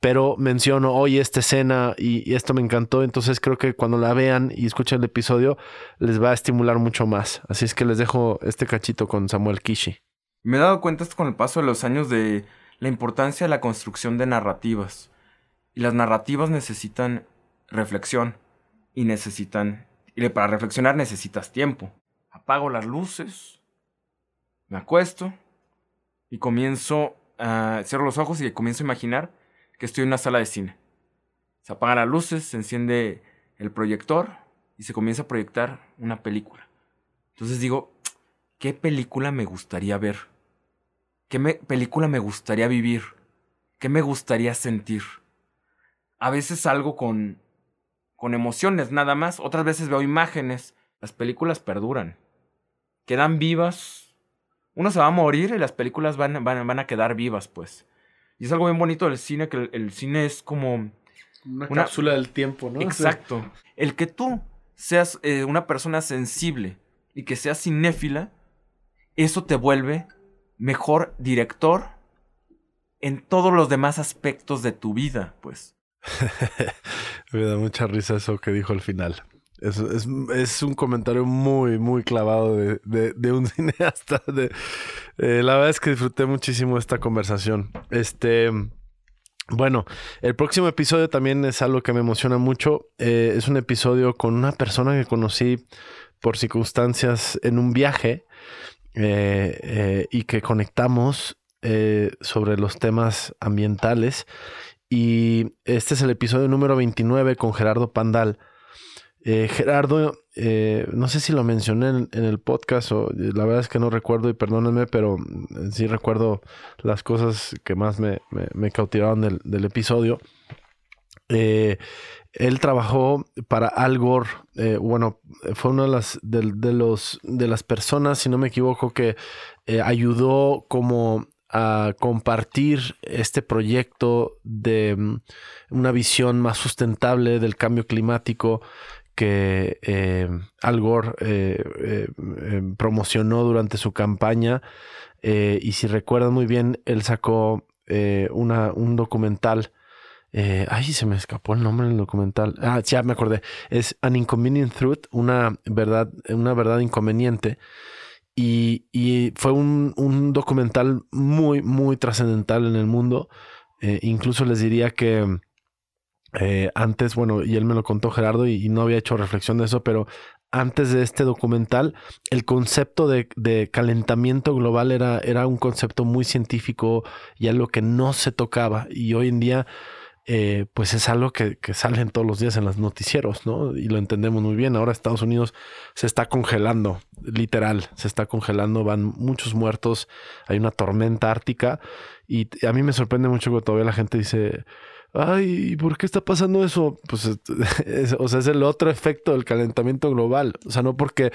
pero menciono hoy esta escena y, y, esto me encantó, entonces creo que cuando la vean y escuchen el episodio les va a estimular mucho más. Así es que les dejo este cachito con Samuel Kishi. Me he dado cuenta con el paso de los años de la importancia de la construcción de narrativas. Y las narrativas necesitan reflexión y necesitan... Y para reflexionar necesitas tiempo. Apago las luces, me acuesto y comienzo a... Cierro los ojos y comienzo a imaginar que estoy en una sala de cine. Se apagan las luces, se enciende el proyector y se comienza a proyectar una película. Entonces digo, ¿qué película me gustaría ver? ¿Qué película me gustaría vivir? ¿Qué me gustaría sentir? A veces salgo con, con emociones nada más, otras veces veo imágenes. Las películas perduran, quedan vivas. Uno se va a morir y las películas van, van, van a quedar vivas, pues. Y es algo bien bonito del cine, que el, cine es como... Una, cápsula del tiempo, ¿no? Exacto. El que tú seas eh, una persona sensible y que seas cinéfila, eso te vuelve mejor director en todos los demás aspectos de tu vida, pues. Me da mucha risa eso que dijo al final. Es, es, un comentario muy, muy clavado de, de, un cineasta. Eh, la verdad es que disfruté muchísimo esta conversación. Este, bueno, el próximo episodio también es algo que me emociona mucho. Eh, es un episodio con una persona que conocí por circunstancias en un viaje eh, y que conectamos sobre los temas ambientales. Y este es el episodio número 29 con Gerardo Pandal. Gerardo, no sé si lo mencioné en, el podcast o la verdad es que no recuerdo y perdónenme, pero sí recuerdo las cosas que más me, cautivaron del, episodio. Él trabajó para Al Gore. Eh, bueno, fue una de las, de, los, de las personas, si no me equivoco, que eh, ayudó como a compartir este proyecto de mm, una visión más sustentable del cambio climático que eh, Al Gore promocionó durante su campaña. y si recuerdan muy bien, él sacó una, un documental eh, ay, se me escapó el nombre del documental. Ah, ya me acordé. Es An Inconvenient Truth, una verdad, una verdad inconveniente. Y, y fue un, un, documental muy, muy trascendental en el mundo. Eh, incluso les diría que eh, antes, bueno, y él me lo contó Gerardo y, no había hecho reflexión de eso, pero antes de este documental, el concepto de, calentamiento global era, era un concepto muy científico y algo que no se tocaba. Y hoy en día eh, pues es algo que, que sale todos los días en los noticieros, ¿no? Y lo entendemos muy bien. Ahora Estados Unidos se está congelando, literal, se está congelando, van muchos muertos, hay una tormenta ártica y a mí me sorprende mucho que todavía la gente dice, ay, ¿por qué está pasando eso? Pues, es, o sea, es el otro efecto del calentamiento global. O sea, no porque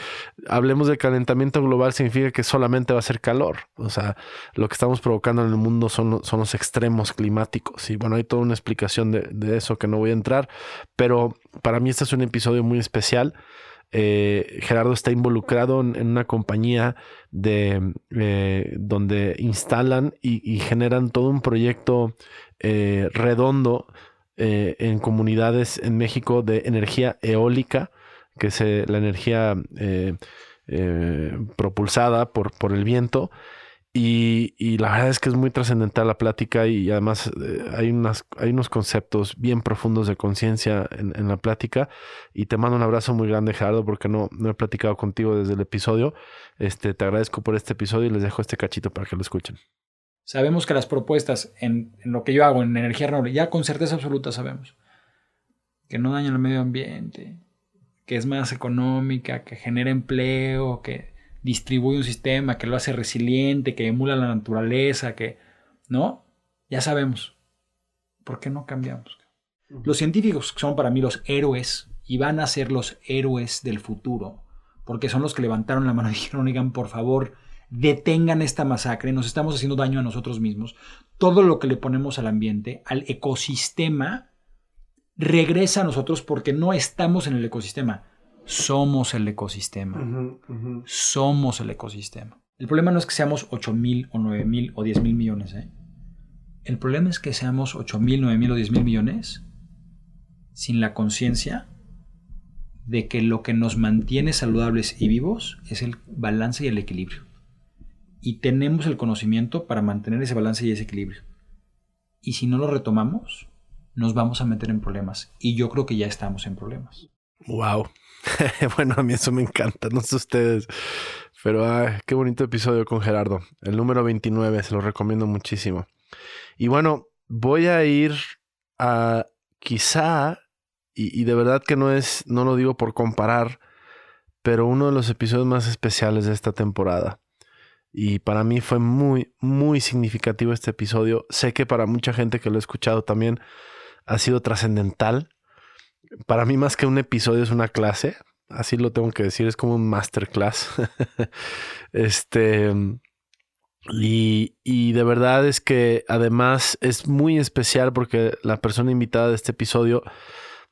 hablemos de calentamiento global significa que solamente va a ser calor. O sea, lo que estamos provocando en el mundo son, son los extremos climáticos. Y bueno, hay toda una explicación de, eso que no voy a entrar, pero para mí este es un episodio muy especial. Eh, Gerardo está involucrado en, una compañía de, eh, donde instalan y, generan todo un proyecto eh, redondo eh, en comunidades en México de energía eólica, que es eh, la energía propulsada por, por el viento. Y, la verdad es que es muy trascendental la plática y además hay, hay unos conceptos bien profundos de conciencia en, en, la plática. Y te mando un abrazo muy grande, Gerardo, porque no, no he platicado contigo desde el episodio. Este, te agradezco por este episodio y les dejo este cachito para que lo escuchen. Sabemos que las propuestas en, lo que yo hago en energía renovable, ya con certeza absoluta sabemos que no dañan el medio ambiente, que es más económica, que genera empleo, que distribuye un sistema, que lo hace resiliente, que emula la naturaleza, que... ¿No? Ya sabemos. ¿Por qué no cambiamos? Los científicos son para mí los héroes y van a ser los héroes del futuro, porque son los que levantaron la mano y dijeron, oigan, por favor, detengan esta masacre, nos estamos haciendo daño a nosotros mismos. Todo lo que le ponemos al ambiente, al ecosistema, regresa a nosotros porque no estamos en el ecosistema. Somos el ecosistema. Somos el ecosistema. El problema no es que seamos 8 mil o 9 mil o 10 mil millones. ¿eh? El problema es que seamos 8 mil, 9 mil o 10 mil millones sin la conciencia de que lo que nos mantiene saludables y vivos es el balance y el equilibrio y tenemos el conocimiento para mantener ese balance y ese equilibrio. Y si no lo retomamos, nos vamos a meter en problemas. Y yo creo que ya estamos en problemas. Wow. bueno, a mí eso me encanta, no sé ustedes. Pero qué bonito episodio con Gerardo. El número 29, se lo recomiendo muchísimo. Y bueno, voy a ir a quizá, y, y de verdad que no es, no lo digo por comparar, pero uno de los episodios más especiales de esta temporada. Y para mí fue muy, muy significativo este episodio. Sé que para mucha gente que lo ha escuchado también ha sido trascendental. Para mí más que un episodio es una clase. Así lo tengo que decir, es como un masterclass. este... Y, y, de verdad es que además es muy especial porque la persona invitada de este episodio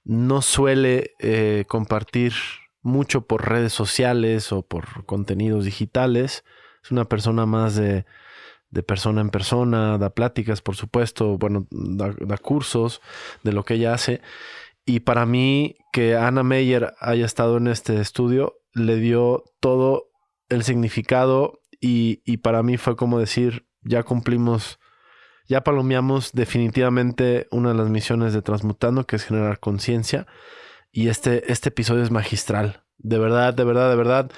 no suele eh, compartir mucho por redes sociales o por contenidos digitales es una persona más de, persona en persona, da pláticas, por supuesto, bueno, da, da, cursos de lo que ella hace. Y para mí, que Ana Meyer haya estado en este estudio, le dio todo el significado y, y para mí fue como decir, ya cumplimos, ya palomeamos definitivamente una de las misiones de Transmutando, que es generar conciencia. Y este, este episodio es magistral. De verdad, de verdad, de verdad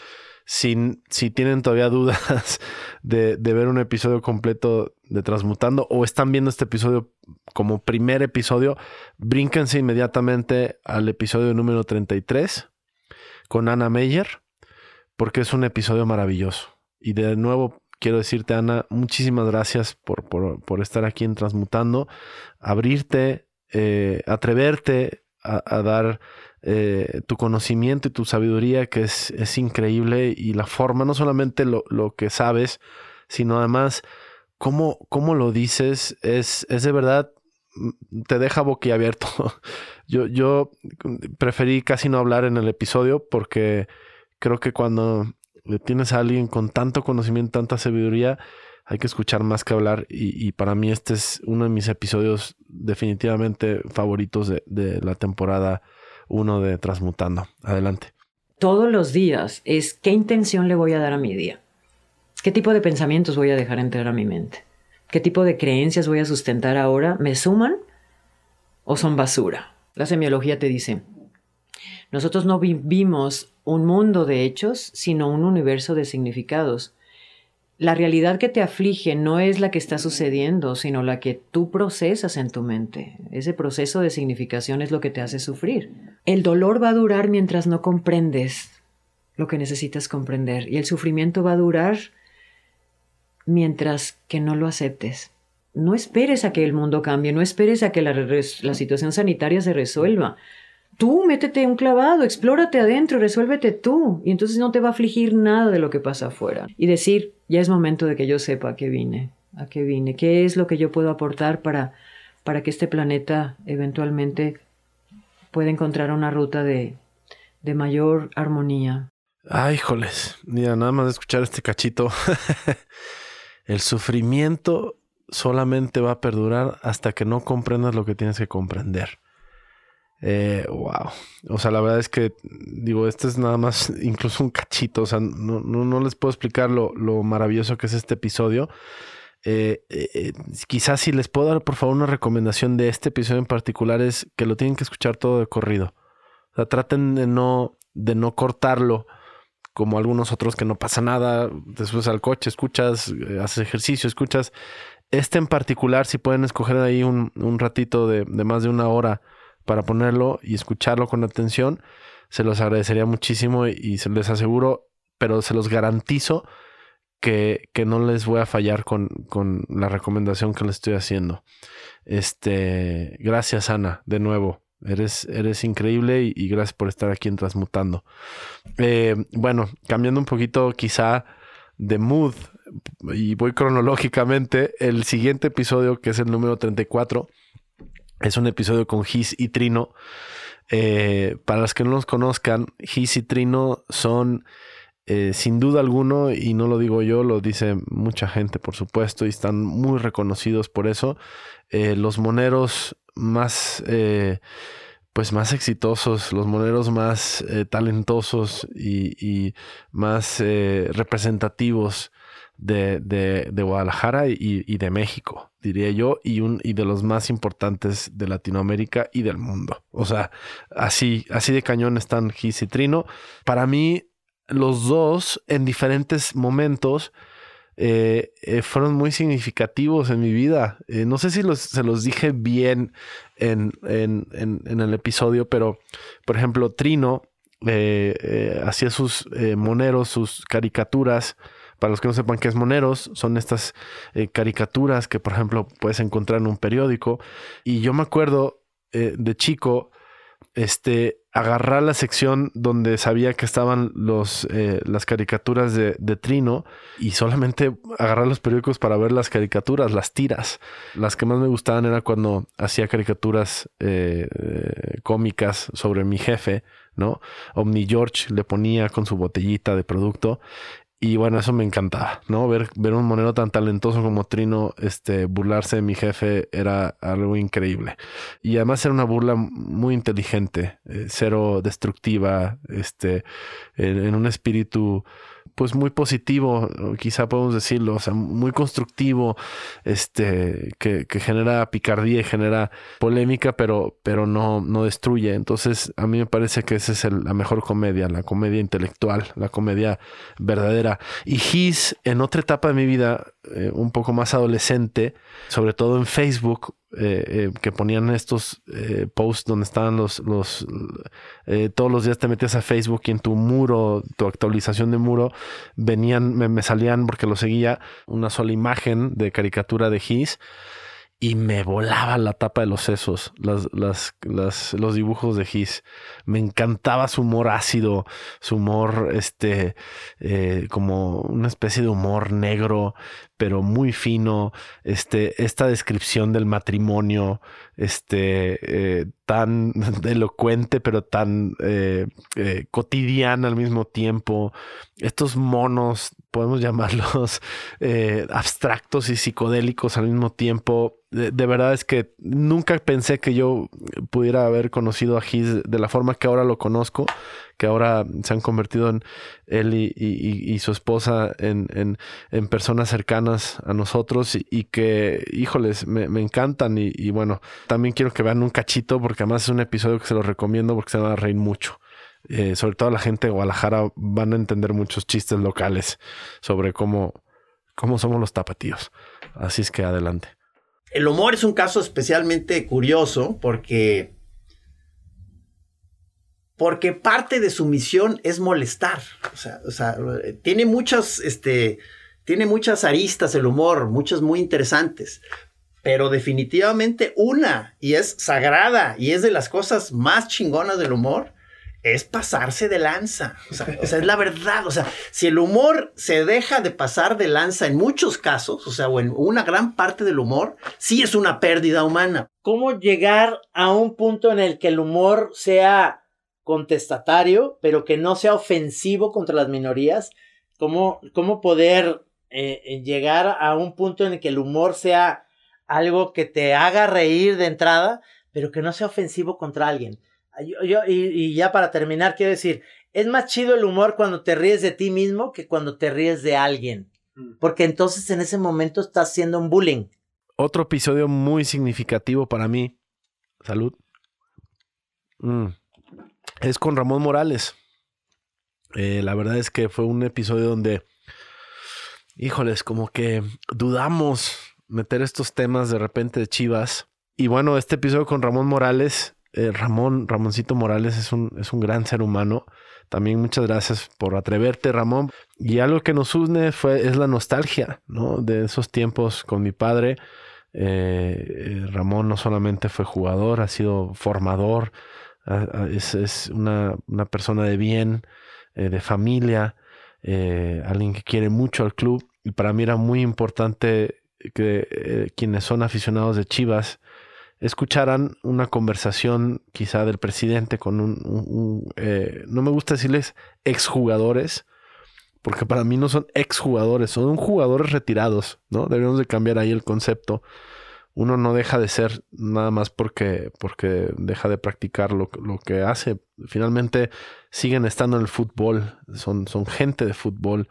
si tienen todavía dudas de, ver un episodio completo de Transmutando o están viendo este episodio como primer episodio, brínquense inmediatamente al episodio número 33 con Ana Meyer, porque es un episodio maravilloso. Y de nuevo quiero decirte, Ana, muchísimas gracias por, por, estar aquí en Transmutando, abrirte, eh, atreverte a dar eh, tu conocimiento y tu sabiduría, que es, es increíble, y la forma, no solamente lo, lo que sabes, sino además cómo, cómo lo dices, es, es de verdad, mm, te deja boquiabierto. yo, yo preferí casi no hablar en el episodio porque creo que cuando tienes a alguien con tanto conocimiento, tanta sabiduría, hay que escuchar más que hablar y, y, para mí este es uno de mis episodios definitivamente favoritos de, de la temporada uno de Transmutando. Adelante. Todos los días es qué intención le voy a dar a mi día. ¿Qué tipo de pensamientos voy a dejar entrar a mi mente? ¿Qué tipo de creencias voy a sustentar ahora? ¿Me suman o son basura? La semiología te dice, nosotros no vivimos un mundo de hechos, sino un universo de significados. La realidad que te aflige no es la que está sucediendo, sino la que tú procesas en tu mente. Ese proceso de significación es lo que te hace sufrir. El dolor va a durar mientras no comprendes lo que necesitas comprender y el sufrimiento va a durar mientras que no lo aceptes. No esperes a que el mundo cambie, no esperes a que la, situación sanitaria se resuelva. Tú métete un clavado, explórate adentro, resuélvete tú. Y entonces no te va a afligir nada de lo que pasa afuera. Y decir, ya es momento de que yo sepa a qué vine, a qué vine, qué es lo que yo puedo aportar para, para que este planeta eventualmente pueda encontrar una ruta de, de mayor armonía. Ay, híjoles. Mira, nada más de escuchar este cachito. El sufrimiento solamente va a perdurar hasta que no comprendas lo que tienes que comprender. Eh, wow. O sea, la verdad es que, digo, este es nada más incluso un cachito. O sea, no, no, les puedo explicar lo, maravilloso que es este episodio. Eh, eh, quizás si les puedo dar, por favor, una recomendación de este episodio en particular es que lo tienen que escuchar todo de corrido. O sea, traten de no, de no cortarlo como algunos otros que no pasa nada. Después al coche, escuchas, haces ejercicio, escuchas. Este en particular, si pueden escoger ahí un, un ratito de, de más de una hora para ponerlo y escucharlo con atención, se los agradecería muchísimo y, se les aseguro, pero se los garantizo que, no les voy a fallar con, la recomendación que les estoy haciendo. Este, gracias Ana, de nuevo. Eres, eres increíble y, gracias por estar aquí en Transmutando. Eh, bueno, cambiando un poquito quizá de mood y voy cronológicamente, el siguiente episodio, que es el número 34, es un episodio con Gis y Trino. Eh, para los que no los conozcan, Gis y Trino son, eh, sin duda alguno, y no lo digo yo, lo dice mucha gente, por supuesto, y están muy reconocidos por eso, eh, los moneros más, pues más exitosos, los moneros más talentosos y, más representativos de, de, Guadalajara y, de México, diría yo, y, un, y de los más importantes de Latinoamérica y del mundo. O sea, así, así de cañón están Gis y Trino. Para mí, los dos en diferentes momentos eh, eh, fueron muy significativos en mi vida. Eh, no sé si se los dije bien en, en, en, el episodio, pero por ejemplo, Trino hacía sus moneros, sus caricaturas para los que no sepan qué es Moneros, son estas eh, caricaturas que, por ejemplo, puedes encontrar en un periódico. Y yo me acuerdo eh, de chico, este, agarrar la sección donde sabía que estaban los, eh, las caricaturas de, Trino y solamente agarrar los periódicos para ver las caricaturas, las tiras. Las que más me gustaban era cuando hacía caricaturas cómicas sobre mi jefe, ¿no? Omni George le ponía con su botellita de producto y bueno, eso me encantaba, ¿no? Ver, ver un monero tan talentoso como Trino este, burlarse de mi jefe era algo increíble. Y además era una burla muy inteligente, eh, cero destructiva, este, en un espíritu pues muy positivo, quizá podemos decirlo, o sea, muy constructivo, este, que, genera picardía y genera polémica, pero, pero no, no destruye. Entonces, a mí me parece que esa es la mejor comedia, la comedia intelectual, la comedia verdadera. Y His, en otra etapa de mi vida, eh, un poco más adolescente, sobre todo en Facebook, eh, eh, que ponían estos posts donde estaban los, los todos los días te metías a Facebook y en tu muro, tu actualización de muro, venían, me, salían porque lo seguía, una sola imagen de caricatura de His y me volaba la tapa de los sesos, las, las, las, los dibujos de Gis. Me encantaba su humor ácido, su humor, este, como una especie de humor negro, pero muy fino. Este, esta descripción del matrimonio, este, eh, tan elocuente, pero tan eh, cotidiana al mismo tiempo. Estos monos, podemos llamarlos abstractos y psicodélicos al mismo tiempo de, verdad es que nunca pensé que yo pudiera haber conocido a Giz de la forma que ahora lo conozco, que ahora se han convertido en él y, su esposa en, personas cercanas a nosotros y, que, híjoles, me, encantan y, bueno, también quiero que vean un cachito porque además es un episodio que se lo recomiendo porque se van a reír mucho. Eh, sobre todo la gente de Guadalajara van a entender muchos chistes locales sobre cómo cómo somos los tapatíos. Así es que adelante. El humor es un caso especialmente curioso porque porque parte de su misión es molestar. O sea, o sea tiene muchas, este, tiene muchas aristas el humor, muchas muy interesantes. Pero definitivamente una, y es sagrada, y es de las cosas más chingonas del humor, es pasarse de lanza. O sea, es la verdad. O sea, si el humor se deja de pasar de lanza en muchos casos, o sea, o en una gran parte del humor, sí es una pérdida humana. ¿Cómo llegar a un punto en el que el humor sea contestatario, pero que no sea ofensivo contra las minorías? ¿Cómo, cómo poder eh, llegar a un punto en el que el humor sea algo que te haga reír de entrada, pero que no sea ofensivo contra alguien? Yo, y, ya para terminar, quiero decir, es más chido el humor cuando te ríes de ti mismo que cuando te ríes de alguien. Mm. Porque entonces en ese momento estás haciendo un bullying. Otro episodio muy significativo para mí. Salud. Mm. Es con Ramón Morales. Eh, la verdad es que fue un episodio donde, híjoles, como que dudamos meter estos temas de repente de Chivas. Y bueno, este episodio con Ramón Morales eh, Ramón, Ramoncito Morales es un, es un gran ser humano. También muchas gracias por atreverte, Ramón. Y algo que nos une fue, es la nostalgia, ¿no? De esos tiempos con mi padre. Eh, Ramón no solamente fue jugador, ha sido formador, es, una, persona de bien, de familia, alguien que quiere mucho al club. Y para mí era muy importante que quienes son aficionados de Chivas escucharan una conversación quizá del presidente con un, eh, no me gusta decirles exjugadores, porque para mí no son exjugadores, son jugadores retirados, ¿no? Debemos de cambiar ahí el concepto. Uno no deja de ser nada más porque, porque deja de practicar lo, lo que hace. Finalmente siguen estando en el fútbol, son, son gente de fútbol,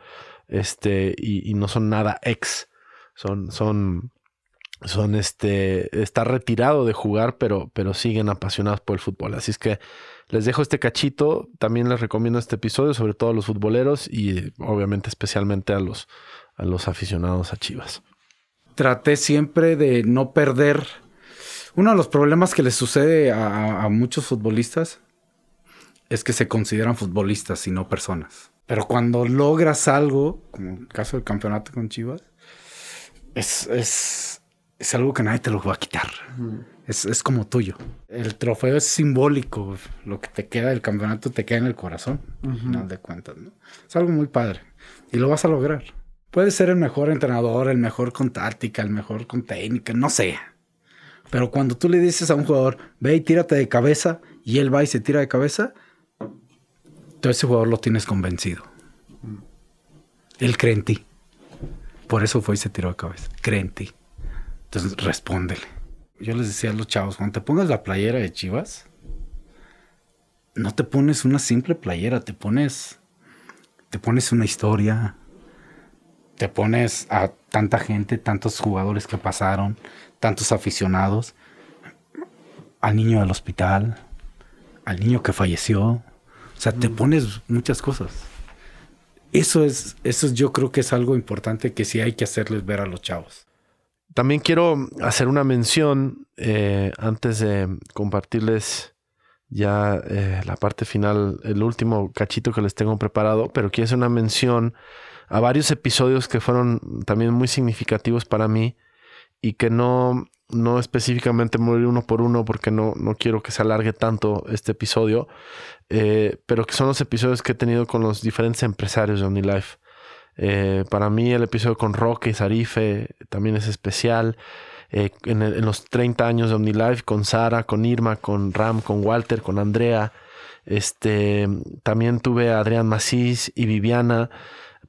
este, y, no son nada ex. Son, son son este, está retirado de jugar, pero, pero siguen apasionados por el fútbol. Así es que les dejo este cachito. También les recomiendo este episodio, sobre todo a los futboleros y obviamente especialmente a los, a los aficionados a Chivas. Traté siempre de no perder. Uno de los problemas que les sucede a, a muchos futbolistas es que se consideran futbolistas y no personas. Pero cuando logras algo, como el caso del campeonato con Chivas, es, es es algo que nadie te lo va a quitar. es, como tuyo. El trofeo es simbólico. Lo que te queda del campeonato te queda en el corazón, al final de cuentas. ¿no? Es algo muy padre. Y lo vas a lograr. Puedes ser el mejor entrenador, el mejor con táctica, el mejor con técnica, no sé. Pero cuando tú le dices a un jugador, ve y tírate de cabeza, y él va y se tira de cabeza, todo ese jugador lo tienes convencido. Él cree en ti. Por eso fue y se tiró de cabeza. Cree en ti. Entonces, respóndele. Yo les decía a los chavos, cuando te pongas la playera de Chivas, no te pones una simple playera, te pones, te pones una historia, te pones a tanta gente, tantos jugadores que pasaron, tantos aficionados, al niño del hospital, al niño que falleció. O sea, te mm. pones muchas cosas. Eso es, eso yo creo que es algo importante que sí hay que hacerles ver a los chavos. También quiero hacer una mención eh, antes de compartirles ya eh, la parte final, el último cachito que les tengo preparado, pero quiero hacer una mención a varios episodios que fueron también muy significativos para mí y que no, no específicamente morir uno por uno porque no, no quiero que se alargue tanto este episodio, eh, pero que son los episodios que he tenido con los diferentes empresarios de OmniLife. Eh, para mí el episodio con Roque y Sarife también es especial. Eh, en, los 30 años de OmniLife, con Sara, con Irma, con Ram, con Walter, con Andrea. Este, también tuve a Adrián Macís y Viviana.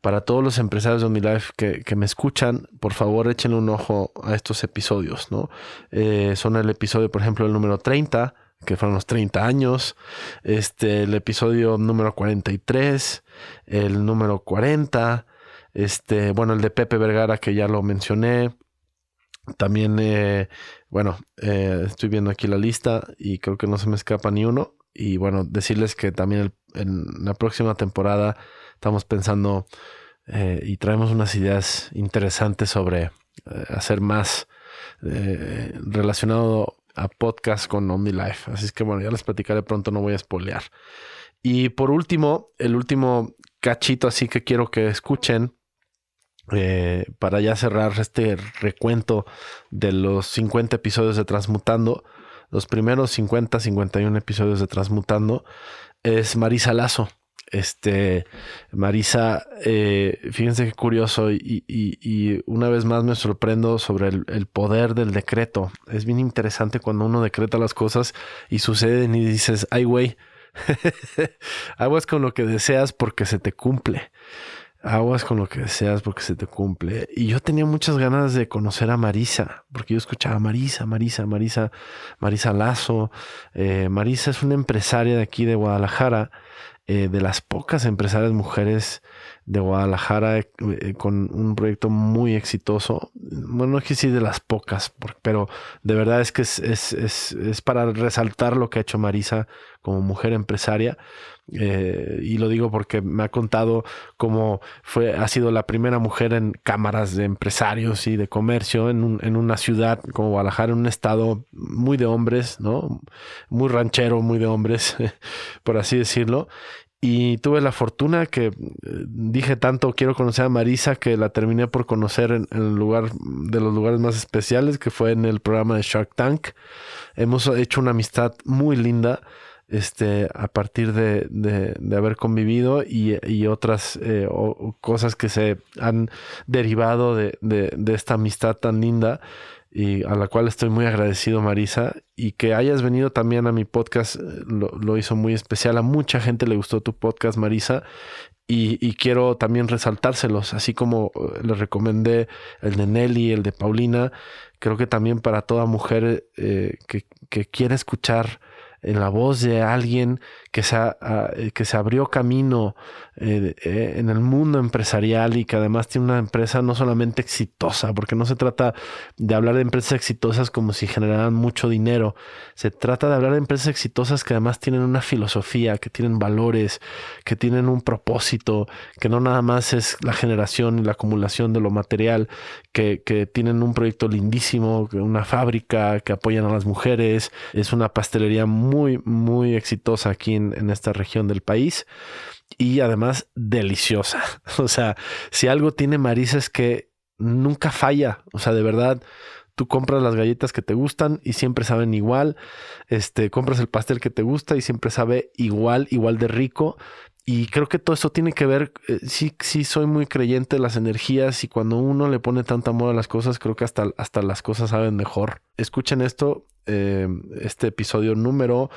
Para todos los empresarios de OmniLife que, que me escuchan, por favor échenle un ojo a estos episodios. ¿no? Eh, son el episodio, por ejemplo, el número 30, que fueron los 30 años. Este, el episodio número 43, el número 40, este, bueno, el de Pepe Vergara, que ya lo mencioné. También, eh, bueno, eh, estoy viendo aquí la lista y creo que no se me escapa ni uno. Y bueno, decirles que también en la próxima temporada estamos pensando eh, y traemos unas ideas interesantes sobre hacer más relacionado a podcast con OmniLife. Así es que bueno, ya les platicaré pronto, no voy a spoilear. Y por último, el último cachito así que quiero que escuchen eh, para ya cerrar este recuento de los 50 episodios de Transmutando. Los primeros 50, 51 episodios de Transmutando es Marisa Lazo. Este, Marisa, eh, fíjense qué curioso y, una vez más me sorprendo sobre el, poder del decreto. Es bien interesante cuando uno decreta las cosas y suceden y dices, ay güey, aguas con lo que deseas porque se te cumple. Aguas con lo que deseas porque se te cumple. Y yo tenía muchas ganas de conocer a Marisa, porque yo escuchaba Marisa, Marisa, Marisa, Marisa Lazo. Eh, Marisa es una empresaria de aquí de Guadalajara eh, de las pocas empresarias mujeres de Guadalajara eh, con un proyecto muy exitoso. Bueno, no es que sí de las pocas, pero de verdad es que es, es, es, es para resaltar lo que ha hecho Marisa como mujer empresaria. Eh, y lo digo porque me ha contado cómo fue, ha sido la primera mujer en cámaras de empresarios y de comercio en, en una ciudad como Guadalajara, en un estado muy de hombres, ¿no? Muy ranchero, muy de hombres, por así decirlo. Y tuve la fortuna que eh, dije tanto quiero conocer a Marisa que la terminé por conocer en, el lugar de los lugares más especiales que fue en el programa de Shark Tank. Hemos hecho una amistad muy linda este, a partir de, de, haber convivido y, y otras eh, cosas que se han derivado de, de, esta amistad tan linda y a la cual estoy muy agradecido, Marisa, y que hayas venido también a mi podcast, eh, lo, lo hizo muy especial. A mucha gente le gustó tu podcast, Marisa, y, y, quiero también resaltárselos, así como eh, les recomendé el de Nelly, el de Paulina, creo que también para toda mujer que, que quiere escuchar en la voz de alguien que se, ah, que se abrió camino eh, eh, en el mundo empresarial y que además tiene una empresa no solamente exitosa, porque no se trata de hablar de empresas exitosas como si generaran mucho dinero, se trata de hablar de empresas exitosas que además tienen una filosofía, que tienen valores, que tienen un propósito, que no nada más es la generación y la acumulación de lo material, que, que tienen un proyecto lindísimo, una fábrica, que apoyan a las mujeres, es una pastelería muy muy, exitosa aquí esta región del país y además deliciosa. O sea, si algo tiene Marisa es que nunca falla. O sea, de verdad, tú compras las galletas que te gustan y siempre saben igual. Este, compras el pastel que te gusta y siempre sabe igual, igual de rico. Y creo que todo eso tiene que ver, eh, sí, sí soy muy creyente de las energías y cuando uno le pone tanto amor a las cosas, creo que hasta, hasta las cosas saben mejor. Escuchen esto, eh, este episodio número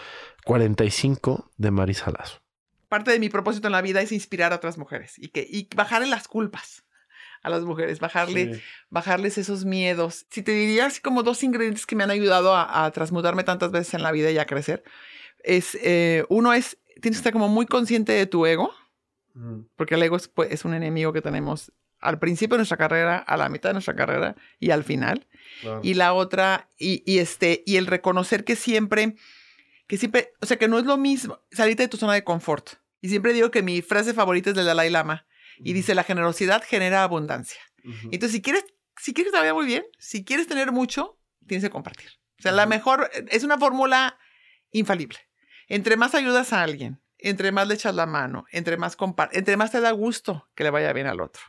45 de Marisa Lazo. Parte de mi propósito en la vida es inspirar a otras mujeres y, que, y bajarle las culpas a las mujeres, bajarle, bajarles esos miedos. Si te diría así como dos ingredientes que me han ayudado a, transmutarme tantas veces en la vida y a crecer, es, eh, uno es tienes que estar como muy consciente de tu ego, porque el ego pues, es, un enemigo que tenemos al principio de nuestra carrera, a la mitad de nuestra carrera y al final. Y la otra, y, este, y el reconocer que siempre, que siempre, o sea, que no es lo mismo salirte de tu zona de confort. Y siempre digo que mi frase favorita es del Dalai Lama. Y dice, la generosidad genera abundancia. Entonces, si quieres, si quieres que te vaya muy bien, si quieres tener mucho, tienes que compartir. O sea, la mejor, es una fórmula infalible. Entre más ayudas a alguien, entre más le echas la mano, entre más entre más te da gusto que le vaya bien al otro,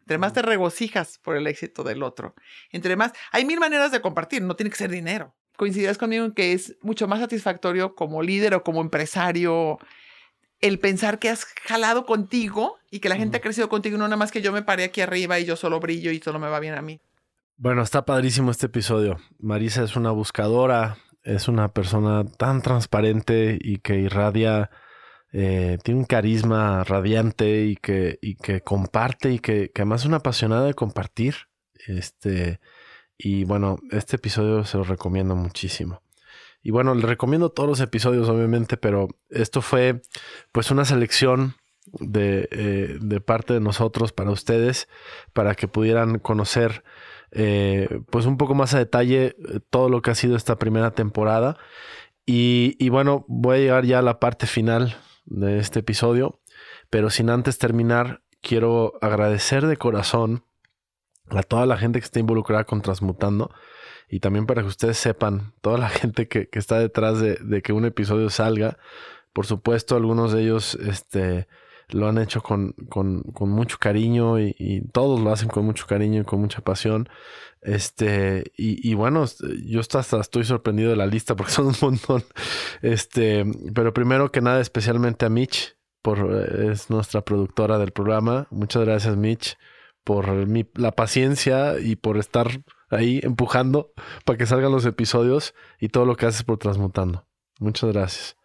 entre más te regocijas por el éxito del otro, entre más, hay mil maneras de compartir, no tiene que ser dinero. Coincidirás conmigo en que es mucho más satisfactorio como líder o como empresario el pensar que has jalado contigo y que la gente ha crecido contigo, no nada más que yo me paré aquí arriba y yo solo brillo y solo me va bien a mí. Bueno, está padrísimo este episodio. Marisa es una buscadora, es una persona tan transparente y que irradia, eh, tiene un carisma radiante y que, y que comparte y que, que, además es una apasionada de compartir. Este, y bueno, este episodio se lo recomiendo muchísimo. Y bueno, le recomiendo todos los episodios, obviamente, pero esto fue pues una selección de, eh, de parte de nosotros para ustedes, para que pudieran conocer eh, pues un poco más a detalle eh, todo lo que ha sido esta primera temporada. Y, bueno, voy a llegar ya a la parte final de este episodio, pero sin antes terminar quiero agradecer de corazón a toda la gente que está involucrada con Transmutando y también para que ustedes sepan, toda la gente que, está detrás de, de, que un episodio salga, por supuesto, algunos de ellos este, lo han hecho con, con, con mucho cariño y, todos lo hacen con mucho cariño y con mucha pasión. Este, y, y, bueno, yo hasta estoy sorprendido de la lista porque son un montón. Este, pero primero que nada, especialmente a Mitch, por, es nuestra productora del programa. Muchas gracias, Mitch, por la paciencia y por estar ahí empujando para que salgan los episodios y todo lo que haces por Transmutando. Muchas gracias.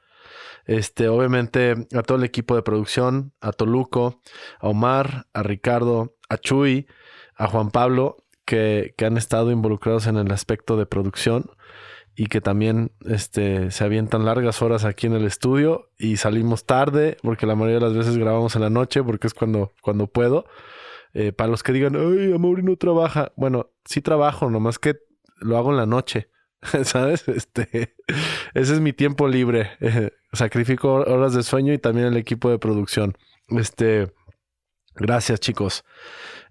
Este, obviamente, a todo el equipo de producción, a Toluco, a Omar, a Ricardo, a Chuy, a Juan Pablo, que, han estado involucrados en el aspecto de producción y que también este, se avientan largas horas aquí en el estudio y salimos tarde, porque la mayoría de las veces grabamos en la noche, porque es cuando, cuando puedo. Eh, para los que digan, ay, Amaury no trabaja. Bueno, sí trabajo, nomás que lo hago en la noche. ¿Sabes? Este, ese es mi tiempo libre. sacrifico horas de sueño y también el equipo de producción. Este, gracias chicos.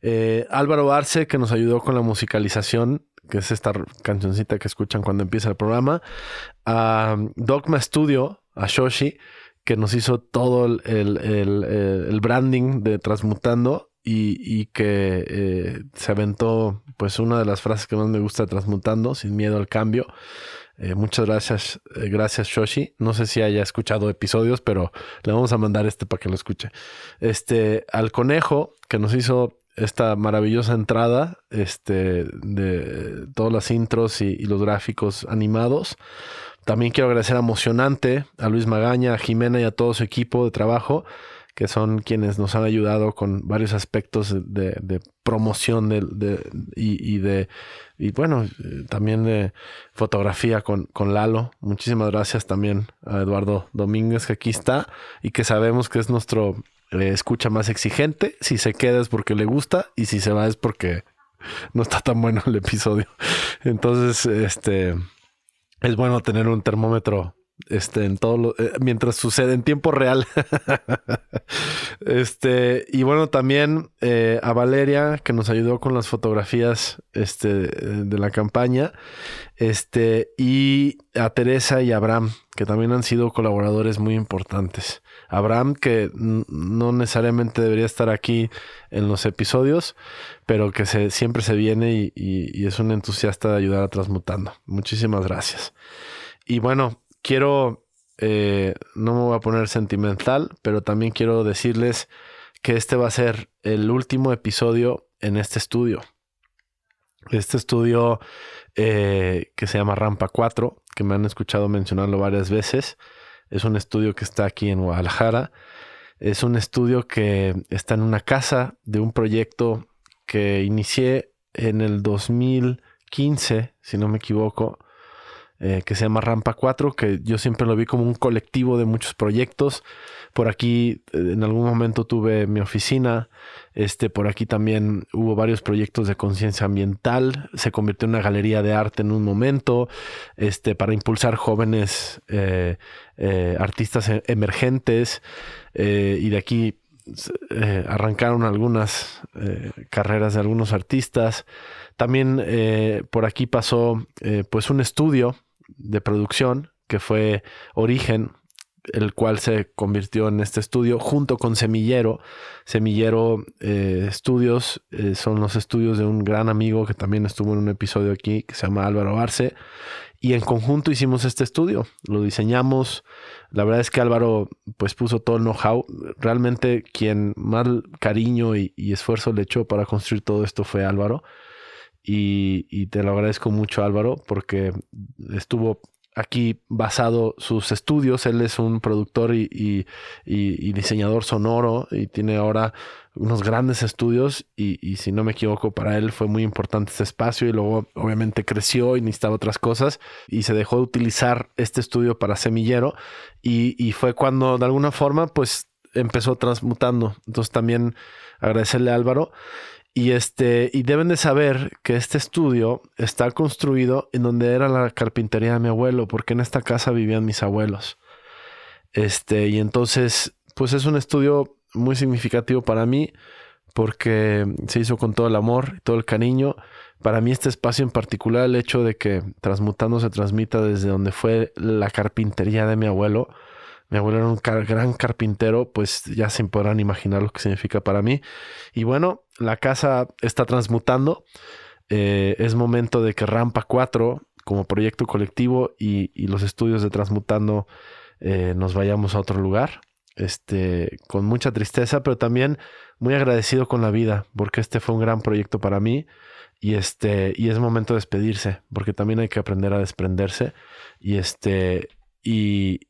Eh, Álvaro Arce, que nos ayudó con la musicalización, que es esta cancioncita que escuchan cuando empieza el programa. A Dogma Studio, a Shoshi, que nos hizo todo el, el branding de Transmutando y, que eh, se aventó pues una de las frases que más me gusta transmutando, sin miedo al cambio. Eh, muchas gracias, eh, gracias Shoshi. No sé si haya escuchado episodios, pero le vamos a mandar este para que lo escuche. Este, al conejo que nos hizo esta maravillosa entrada este, de todas las intros y, los gráficos animados. También quiero agradecer a Emocionante, a Luis Magaña, a Jimena y a todo su equipo de trabajo que son quienes nos han ayudado con varios aspectos de, promoción de, y, de, y bueno, también de fotografía con, con Lalo. Muchísimas gracias también a Eduardo Domínguez, que aquí está y que sabemos que es nuestro eh, escucha más exigente. Si se queda es porque le gusta y si se va es porque no está tan bueno el episodio. Entonces, este es bueno tener un termómetro este, en todo lo, eh, mientras sucede en tiempo real. este, y bueno, también eh, a Valeria, que nos ayudó con las fotografías este, de la campaña. Este, y a Teresa y Abraham, que también han sido colaboradores muy importantes. Abraham, que no necesariamente debería estar aquí en los episodios, pero que se, siempre se viene y, y es un entusiasta de ayudar a Transmutando. Muchísimas gracias. Y bueno, quiero, eh, no me voy a poner sentimental, pero también quiero decirles que este va a ser el último episodio en este estudio. Este estudio eh, que se llama Rampa 4, que me han escuchado mencionarlo varias veces, es un estudio que está aquí en Guadalajara. Es un estudio que está en una casa de un proyecto que inicié en el 2015, si no me equivoco, eh, que se llama Rampa 4, que yo siempre lo vi como un colectivo de muchos proyectos. Por aquí eh, en algún momento tuve mi oficina, este, por aquí también hubo varios proyectos de conciencia ambiental, se convirtió en una galería de arte en un momento, este, para impulsar jóvenes eh, artistas e-, emergentes, y de aquí arrancaron algunas carreras de algunos artistas. También por aquí pasó pues un estudio de producción que fue Origen, el cual se convirtió en este estudio junto con Semillero. Semillero eh, Estudios eh, son los estudios de un gran amigo que también estuvo en un episodio aquí que se llama Álvaro Arce. Y en conjunto hicimos este estudio, lo diseñamos. La verdad es que Álvaro pues puso todo el know-how. Realmente quien más cariño y, y esfuerzo le echó para construir todo esto fue Álvaro. Y, te lo agradezco mucho Álvaro porque estuvo aquí basado sus estudios. Él es un productor y, diseñador sonoro y tiene ahora unos grandes estudios y, si no me equivoco para él fue muy importante este espacio y luego obviamente creció y necesitaba otras cosas y se dejó de utilizar este estudio para semillero y, fue cuando de alguna forma pues empezó transmutando. Entonces también agradecerle a Álvaro. Y, este, y deben de saber que este estudio está construido en donde era la carpintería de mi abuelo, porque en esta casa vivían mis abuelos. Este, y entonces, pues es un estudio muy significativo para mí porque se hizo con todo el amor y todo el cariño. Para mí este espacio en particular, el hecho de que Transmutando se transmita desde donde fue la carpintería de mi abuelo. Mi abuelo era un gran carpintero, pues ya se podrán imaginar lo que significa para mí. Y bueno, la casa está transmutando. Eh, es momento de que Rampa 4, como proyecto colectivo, y, los estudios de Transmutando eh, nos vayamos a otro lugar. Este, con mucha tristeza, pero también muy agradecido con la vida, porque este fue un gran proyecto para mí. Y este, y es momento de despedirse, porque también hay que aprender a desprenderse. Y este, y,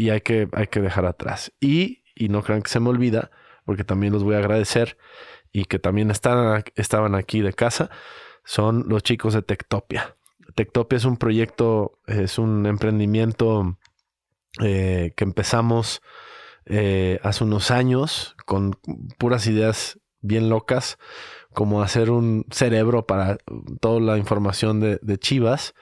y hay que, hay que dejar atrás. Y, y no crean que se me olvida, porque también los voy a agradecer y que también están, estaban aquí de casa, son los chicos de Tectopia. Tectopia es un proyecto, es un emprendimiento eh, que empezamos eh, hace unos años con puras ideas bien locas, como hacer un cerebro para toda la información de, de Chivas.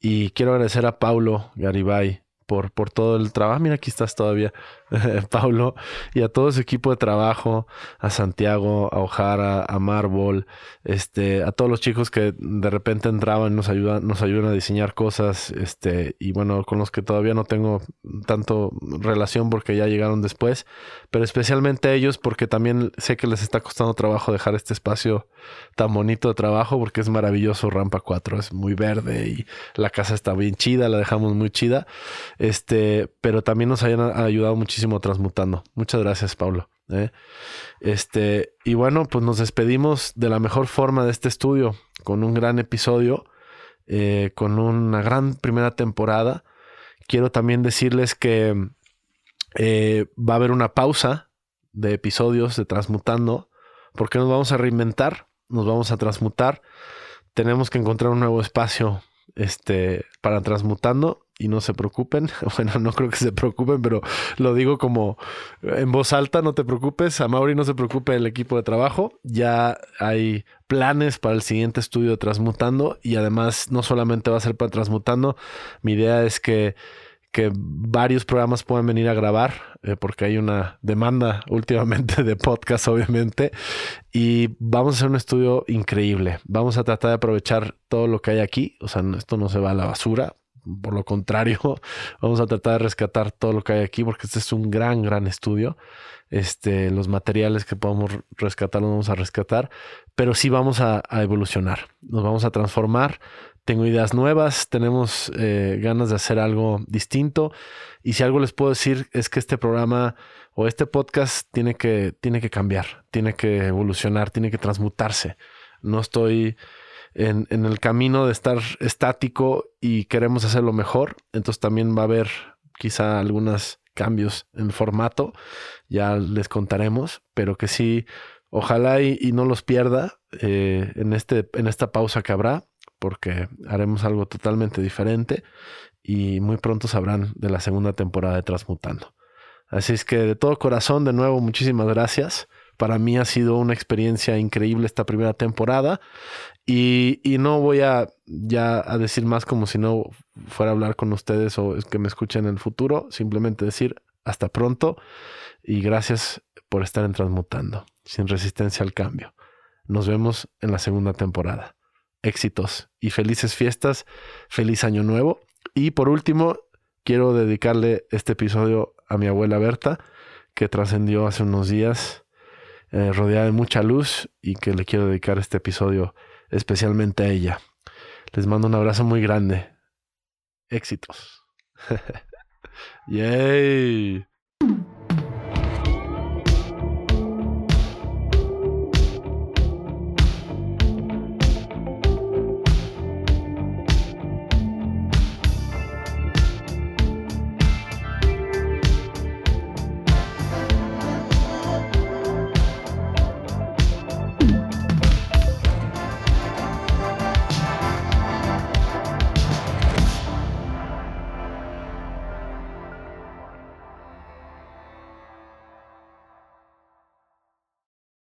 Y quiero agradecer a Paulo Garibay, por, por todo el trabajo. Mira, aquí estás todavía, Pablo, y a todo su equipo de trabajo, a Santiago, a Ojara, a Marvel, este, a todos los chicos que de repente entraban, nos ayudan, nos ayudan a diseñar cosas, este, y bueno, con los que todavía no tengo tanto relación porque ya llegaron después, pero especialmente a ellos porque también sé que les está costando trabajo dejar este espacio tan bonito de trabajo porque es maravilloso Rampa 4, es muy verde y la casa está bien chida, la dejamos muy chida. Este, pero también nos hayan ayudado muchísimo transmutando. Muchas gracias, Pablo. ¿eh? Este, y bueno, pues nos despedimos de la mejor forma de este estudio, con un gran episodio, eh, con una gran primera temporada. Quiero también decirles que eh, va a haber una pausa de episodios de Transmutando, porque nos vamos a reinventar, nos vamos a transmutar. Tenemos que encontrar un nuevo espacio este, para Transmutando y no se preocupen. Bueno, no creo que se preocupen, pero lo digo como en voz alta, no te preocupes. A Mauri no se preocupe el equipo de trabajo. Ya hay planes para el siguiente estudio de Transmutando y además no solamente va a ser para Transmutando. Mi idea es que que varios programas puedan venir a grabar, eh, porque hay una demanda últimamente de podcast, obviamente, y vamos a hacer un estudio increíble. Vamos a tratar de aprovechar todo lo que hay aquí, o sea, esto no se va a la basura, por lo contrario, vamos a tratar de rescatar todo lo que hay aquí porque este es un gran, gran estudio. Este, los materiales que podemos rescatar los vamos a rescatar, pero sí vamos a, evolucionar, nos vamos a transformar. Tengo ideas nuevas, tenemos eh, ganas de hacer algo distinto. Y si algo les puedo decir es que este programa o este podcast tiene que, tiene que cambiar, tiene que evolucionar, tiene que transmutarse. No estoy en, el camino de estar estático y queremos hacerlo mejor. Entonces también va a haber quizá algunos cambios en formato. Ya les contaremos, pero que sí, ojalá y, no los pierda eh, en, este, en esta pausa que habrá, porque haremos algo totalmente diferente y muy pronto sabrán de la segunda temporada de Transmutando. Así es que de todo corazón, de nuevo, muchísimas gracias. Para mí ha sido una experiencia increíble esta primera temporada y, no voy a ya a decir más como si no fuera a hablar con ustedes o que me escuchen en el futuro. Simplemente decir hasta pronto y gracias por estar en Transmutando, sin resistencia al cambio. Nos vemos en la segunda temporada. Éxitos y felices fiestas, feliz año nuevo. Y por último, quiero dedicarle este episodio a mi abuela Berta, que trascendió hace unos días, eh, rodeada de mucha luz y que le quiero dedicar este episodio especialmente a ella. Les mando un abrazo muy grande. Éxitos. Yay.